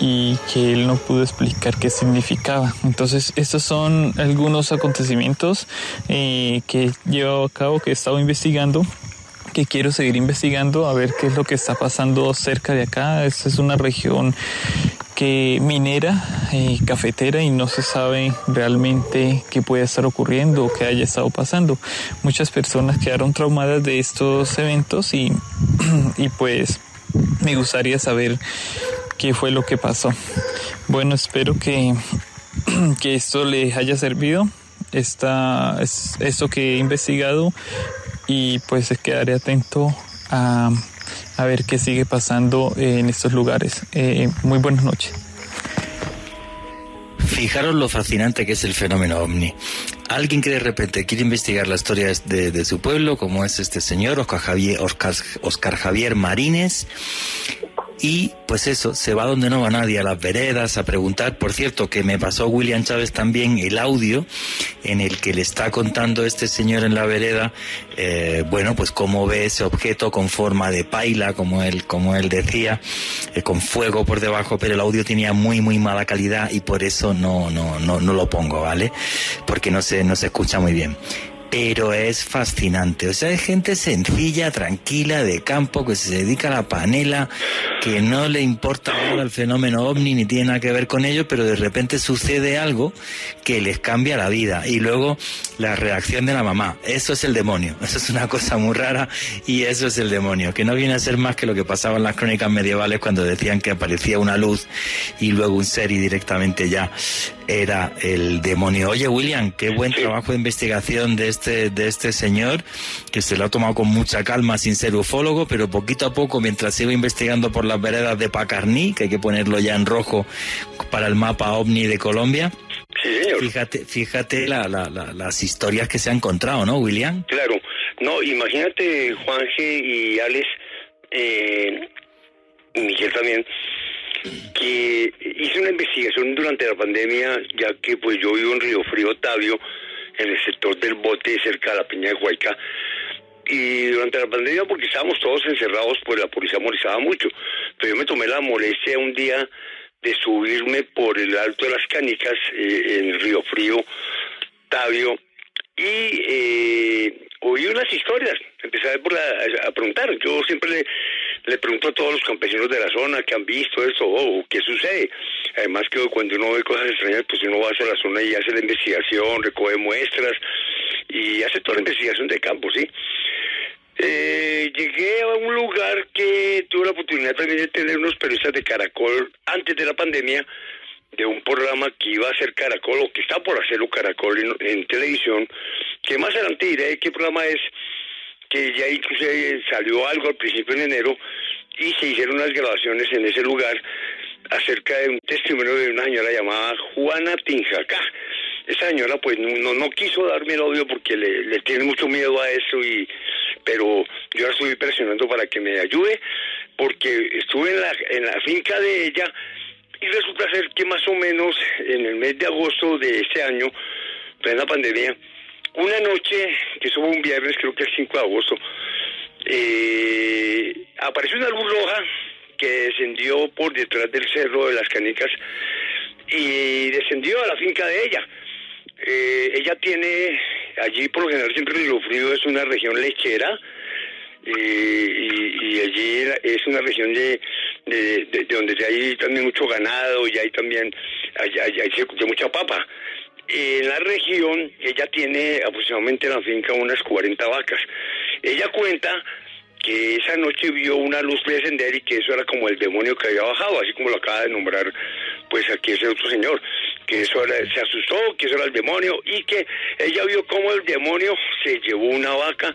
y que él no pudo explicar qué significaba. Entonces, estos son algunos acontecimientos eh, que he llevado a cabo, que he estado investigando que quiero seguir investigando a ver qué es lo que está pasando cerca de acá. Esta es una región que minera, eh, cafetera y no se sabe realmente qué puede estar ocurriendo o qué haya estado pasando. Muchas personas quedaron traumadas de estos eventos y, y pues me gustaría saber qué fue lo que pasó. Bueno, espero que, que esto les haya servido, esta, esto que he investigado y pues quedaré atento a, a ver qué sigue pasando en estos lugares. Eh, muy buenas noches. Fijaros lo fascinante que es el fenómeno ovni. Alguien que de repente quiere investigar la historia de, de su pueblo, como es este señor, Oscar Javier, Oscar Javier Marines, y pues eso, se va donde no va nadie, a las veredas, a preguntar. Por cierto, que me pasó William Chávez también el audio en el que le está contando este señor en la vereda, eh, bueno, pues cómo ve ese objeto con forma de paila, como él, como él decía, eh, con fuego por debajo, pero el audio tenía muy, muy mala calidad y por eso no, no, no, no lo pongo, ¿vale? Porque no se, no se escucha muy bien pero es fascinante. O sea, hay gente sencilla, tranquila, de campo, que se dedica a la panela, que no le importa nada el fenómeno ovni ni tiene nada que ver con ello, pero de repente sucede algo que les cambia la vida. Y luego la reacción de la mamá. Eso es el demonio. Eso es una cosa muy rara y eso es el demonio, que no viene a ser más que lo que pasaba en las crónicas medievales cuando decían que aparecía una luz y luego un ser y directamente ya era el demonio. Oye, William, qué buen trabajo de investigación de este, de este señor, que se lo ha tomado con mucha calma sin ser ufólogo, pero poquito a poco, mientras sigo investigando por las veredas de Pacarní, que hay que ponerlo ya en rojo para el mapa OVNI de Colombia. Fíjate, fíjate las historias que se han encontrado, ¿no, William? Claro. No, imagínate, Juanje y Alex, eh, y Miguel también, que hice una investigación durante la pandemia, ya que pues yo vivo en Río Frío, Otavio, en el sector del bote, cerca de la Peña de Huayca, y durante la pandemia, porque estábamos todos encerrados, pues la policía molestaba mucho, pero yo me tomé la molestia un día de subirme por el alto de las canicas eh, en Río Frío, Tabio, y eh, oí unas historias, empecé a, a, preguntar, yo siempre le, le, pregunto a todos los campesinos de la zona que han visto esto o qué sucede. Además que cuando uno ve cosas extrañas, pues uno va hacia la zona y hace la investigación, recoge muestras y hace toda la investigación de campo, ¿sí? Eh, llegué a un lugar que tuve la oportunidad también de tener unos periodistas de Caracol antes de la pandemia, de un programa que iba a ser Caracol o que está por hacerlo Caracol en, televisión, que más adelante diré qué programa es, que ya incluso salió algo al principio de enero y se hicieron unas grabaciones en ese lugar acerca de un testimonio de una señora llamada Juana Tinjacá. Esa señora pues no, no, quiso darme el odio porque le, tiene mucho miedo a eso y pero yo la estoy presionando para que me ayude porque estuve en la, en finca de ella y resulta ser que más o menos en el mes de agosto de este año, en la pandemia, una noche, que eso un viernes, creo que el 5 de agosto, eh, apareció una luz roja que descendió por detrás del cerro de las canicas y descendió a la finca de ella. Eh, ella tiene, allí por lo general siempre Río Frío es una región lechera, y, allí es una región de, de, donde hay también mucho ganado y hay también hay, hay, mucha papa. En la región ella tiene aproximadamente en la finca unas 40 vacas. Ella cuenta que esa noche vio una luz descender y que eso era como el demonio que había bajado, así como lo acaba de nombrar pues aquí ese otro señor, que eso se asustó, que eso era el demonio y que ella vio como el demonio se llevó una vaca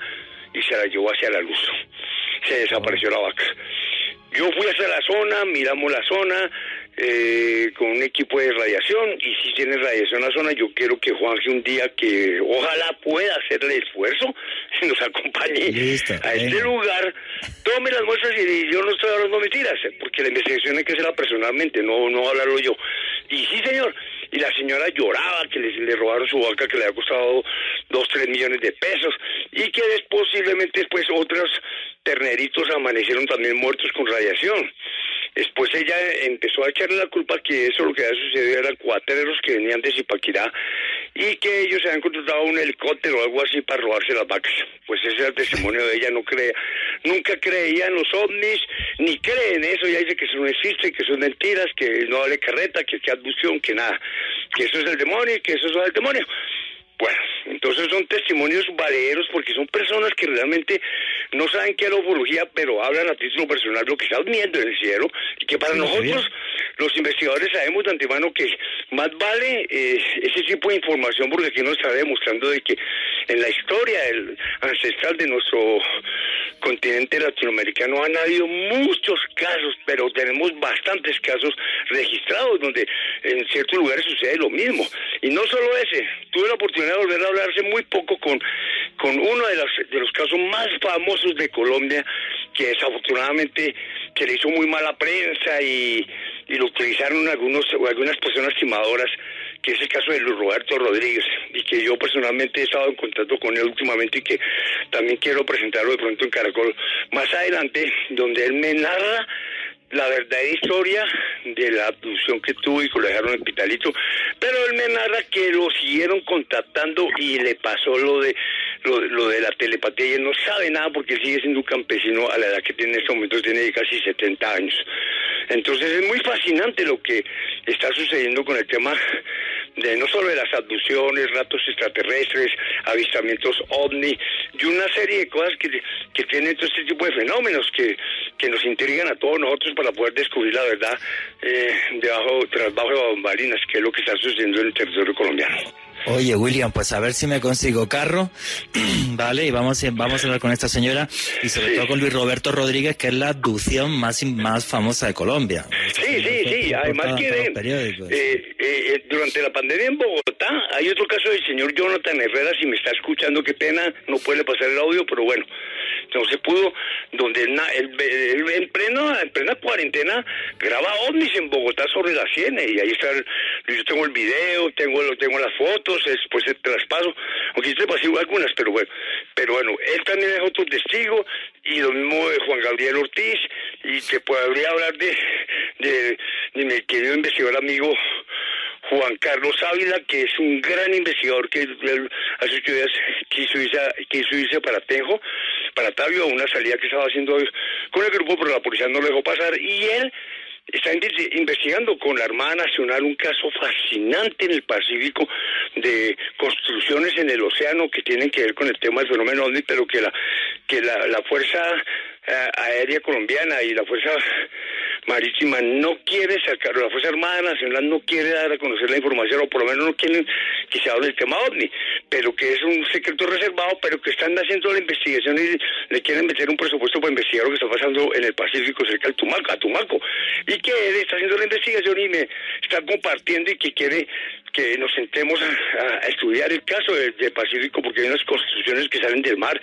y se la llevó hacia la luz. Se desapareció la vaca. Yo fui hacia la zona, miramos la zona eh, con un equipo de radiación y si tiene radiación en la zona, yo quiero que Juanje un día que ojalá pueda hacer el esfuerzo nos acompañe a este lugar, tome las muestras y yo no estoy hablando mentiras, porque la investigación hay que hacerla personalmente, no, no hablarlo yo. Y sí, señor, y la señora lloraba que le, le robaron su vaca que le había costado dos, tres millones de pesos y que posiblemente después otros terneritos amanecieron también muertos con radiación. Después ella empezó a echarle la culpa que eso lo que había sucedido eran cuateros que venían de Zipaquirá y que ellos se habían contratado un helicóptero o algo así para robarse las vacas. Pues ese es el testimonio de ella, no creía, nunca creía en los ovnis, ni cree en eso, ella dice que eso no existe, que son mentiras, que no vale carreta, que es abducción, que nada, que eso es el demonio y que eso es el demonio. Bueno, entonces son testimonios valeros porque son personas que realmente no saben qué es la ufología, pero hablan a título personal lo que están viendo en el cielo y que para nosotros, los investigadores, sabemos de antemano que más vale eh, ese tipo de información porque aquí nos está demostrando de que en la historia ancestral de nuestro continente latinoamericano han habido muchos casos, pero tenemos bastantes casos registrados donde en ciertos lugares sucede lo mismo. Y no solo ese, tuve la oportunidad de volver a hablarse muy poco con, con uno de los, de los casos más famosos de Colombia, que desafortunadamente se le hizo muy mala prensa y, y lo utilizaron algunos, algunas personas timadoras, que es el caso de Luis Roberto Rodríguez, y que yo personalmente he estado en contacto con él últimamente y que también quiero presentarlo de pronto en Caracol más adelante, donde él me narra la verdadera historia de la abducción que tuvo y que lo dejaron en Pitalito, pero él me narra que lo siguieron contactando y le pasó lo de lo, de la telepatía y él no sabe nada porque sigue siendo un campesino a la edad que tiene en este momento, tiene casi 70 años. Entonces es muy fascinante lo que está sucediendo con el tema de no solo de las abducciones, ratos extraterrestres, avistamientos ovni y una serie de cosas que, que tienen todo este tipo de fenómenos que, que nos intrigan a todos nosotros para poder descubrir la verdad eh, debajo, tras bajo de bambalinas, que es lo que está sucediendo en el territorio colombiano. Oye, William, pues a ver si me consigo carro, ¿vale? Y vamos, vamos a hablar con esta señora y sobre todo con Luis Roberto Rodríguez, que es la abducción más, más famosa de Colombia. Sí, sí, sí. Además que eh, eh, durante la pandemia en Bogotá hay otro caso del señor Jonathan Herrera, si me está escuchando, qué pena, no puede pasar el audio, pero bueno, no se pudo, donde él, en, pleno, en plena cuarentena graba ovnis en Bogotá sobre la Siena y ahí está, yo tengo el video, tengo, tengo las fotos, después te las paso, aunque yo te pasé algunas, pero bueno, pero bueno, él también es otro testigo y lo mismo de Juan Gabriel Ortiz y te podría hablar de, de, de mi querido investigador amigo Juan Carlos Ávila, que es un gran investigador que hace ocho días quiso irse, quiso irse para Tenjo, para Tabio, a una salida que estaba haciendo con el grupo, pero la policía no lo dejó pasar. Y él está investigando con la Armada Nacional un caso fascinante en el Pacífico de construcciones en el océano que tienen que ver con el tema del fenómeno OVNI, pero que la que la, la Fuerza Aérea Colombiana y la Fuerza Marítima no quiere sacar, la Fuerza Armada Nacional no quiere dar a conocer la información, o por lo menos no quieren que se hable del tema OVNI, pero que es un secreto reservado, pero que están haciendo la investigación y le quieren meter un presupuesto para investigar lo que está pasando en el Pacífico cerca de Tumaco, a Tumaco, y que él está haciendo la investigación y me está compartiendo y que quiere que nos sentemos a, estudiar el caso del, Pacífico porque hay unas construcciones que salen del mar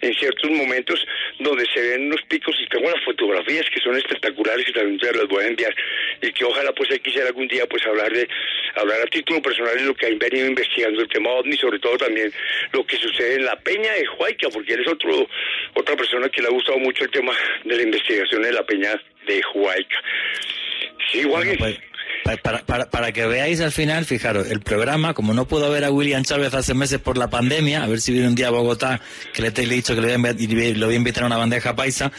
en ciertos momentos donde se ven unos picos y tengo las fotografías que son espectaculares y también te las voy a enviar. Y que ojalá pues quisiera algún día pues hablar de hablar a título personal de lo que han venido investigando el tema OVNI sobre todo también lo que sucede en la peña de Huayca porque él es otro otra persona que le ha gustado mucho el tema de la investigación de la peña de Huayca. Sí Juan para, para, para, que veáis al final, fijaros, el programa, como no puedo ver a William Chávez hace meses por la pandemia, a ver si viene un día a Bogotá, que le, he dicho que le voy, a, invitar a una bandeja paisa,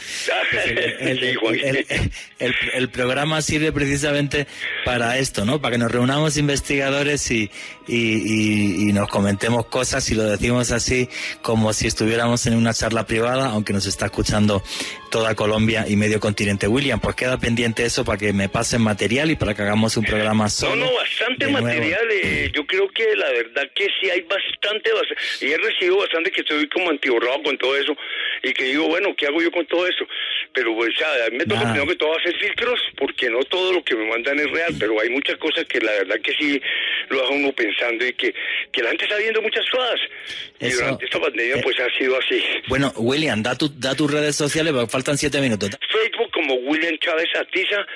pues el, el, programa sirve precisamente para esto, ¿no? Para que nos reunamos investigadores y, y, y, nos comentemos cosas y lo decimos así como si estuviéramos en una charla privada, aunque nos está escuchando toda Colombia y medio continente. William, pues queda pendiente eso para que me pasen material y para que hagamos un programa solo. No, no, bastante material. Eh, yo creo que la verdad que sí hay bastante, y he recibido bastante que estoy como antiborrado con todo eso y que digo, bueno, ¿qué hago yo con todo eso? Pero pues ya, a mí me toca primero que todo hacer filtros porque no todo lo que me mandan es real, pero hay muchas cosas que la verdad que sí lo hago uno pensando y que, que la gente está viendo muchas cosas. y durante esta pandemia eh, pues ha sido así. Bueno, William, da, tu, da tus redes sociales, faltan siete minutos. Facebook como William Chávez Atiza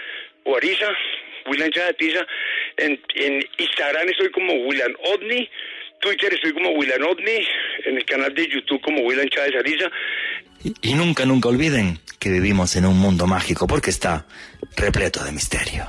o Ariza, William Chávez Atiza. En, en Instagram estoy como William Odni. Twitter estoy como William Odni, en el canal de YouTube como William Chávez Ariza. Y nunca, nunca olviden que vivimos en un mundo mágico porque está repleto de misterio.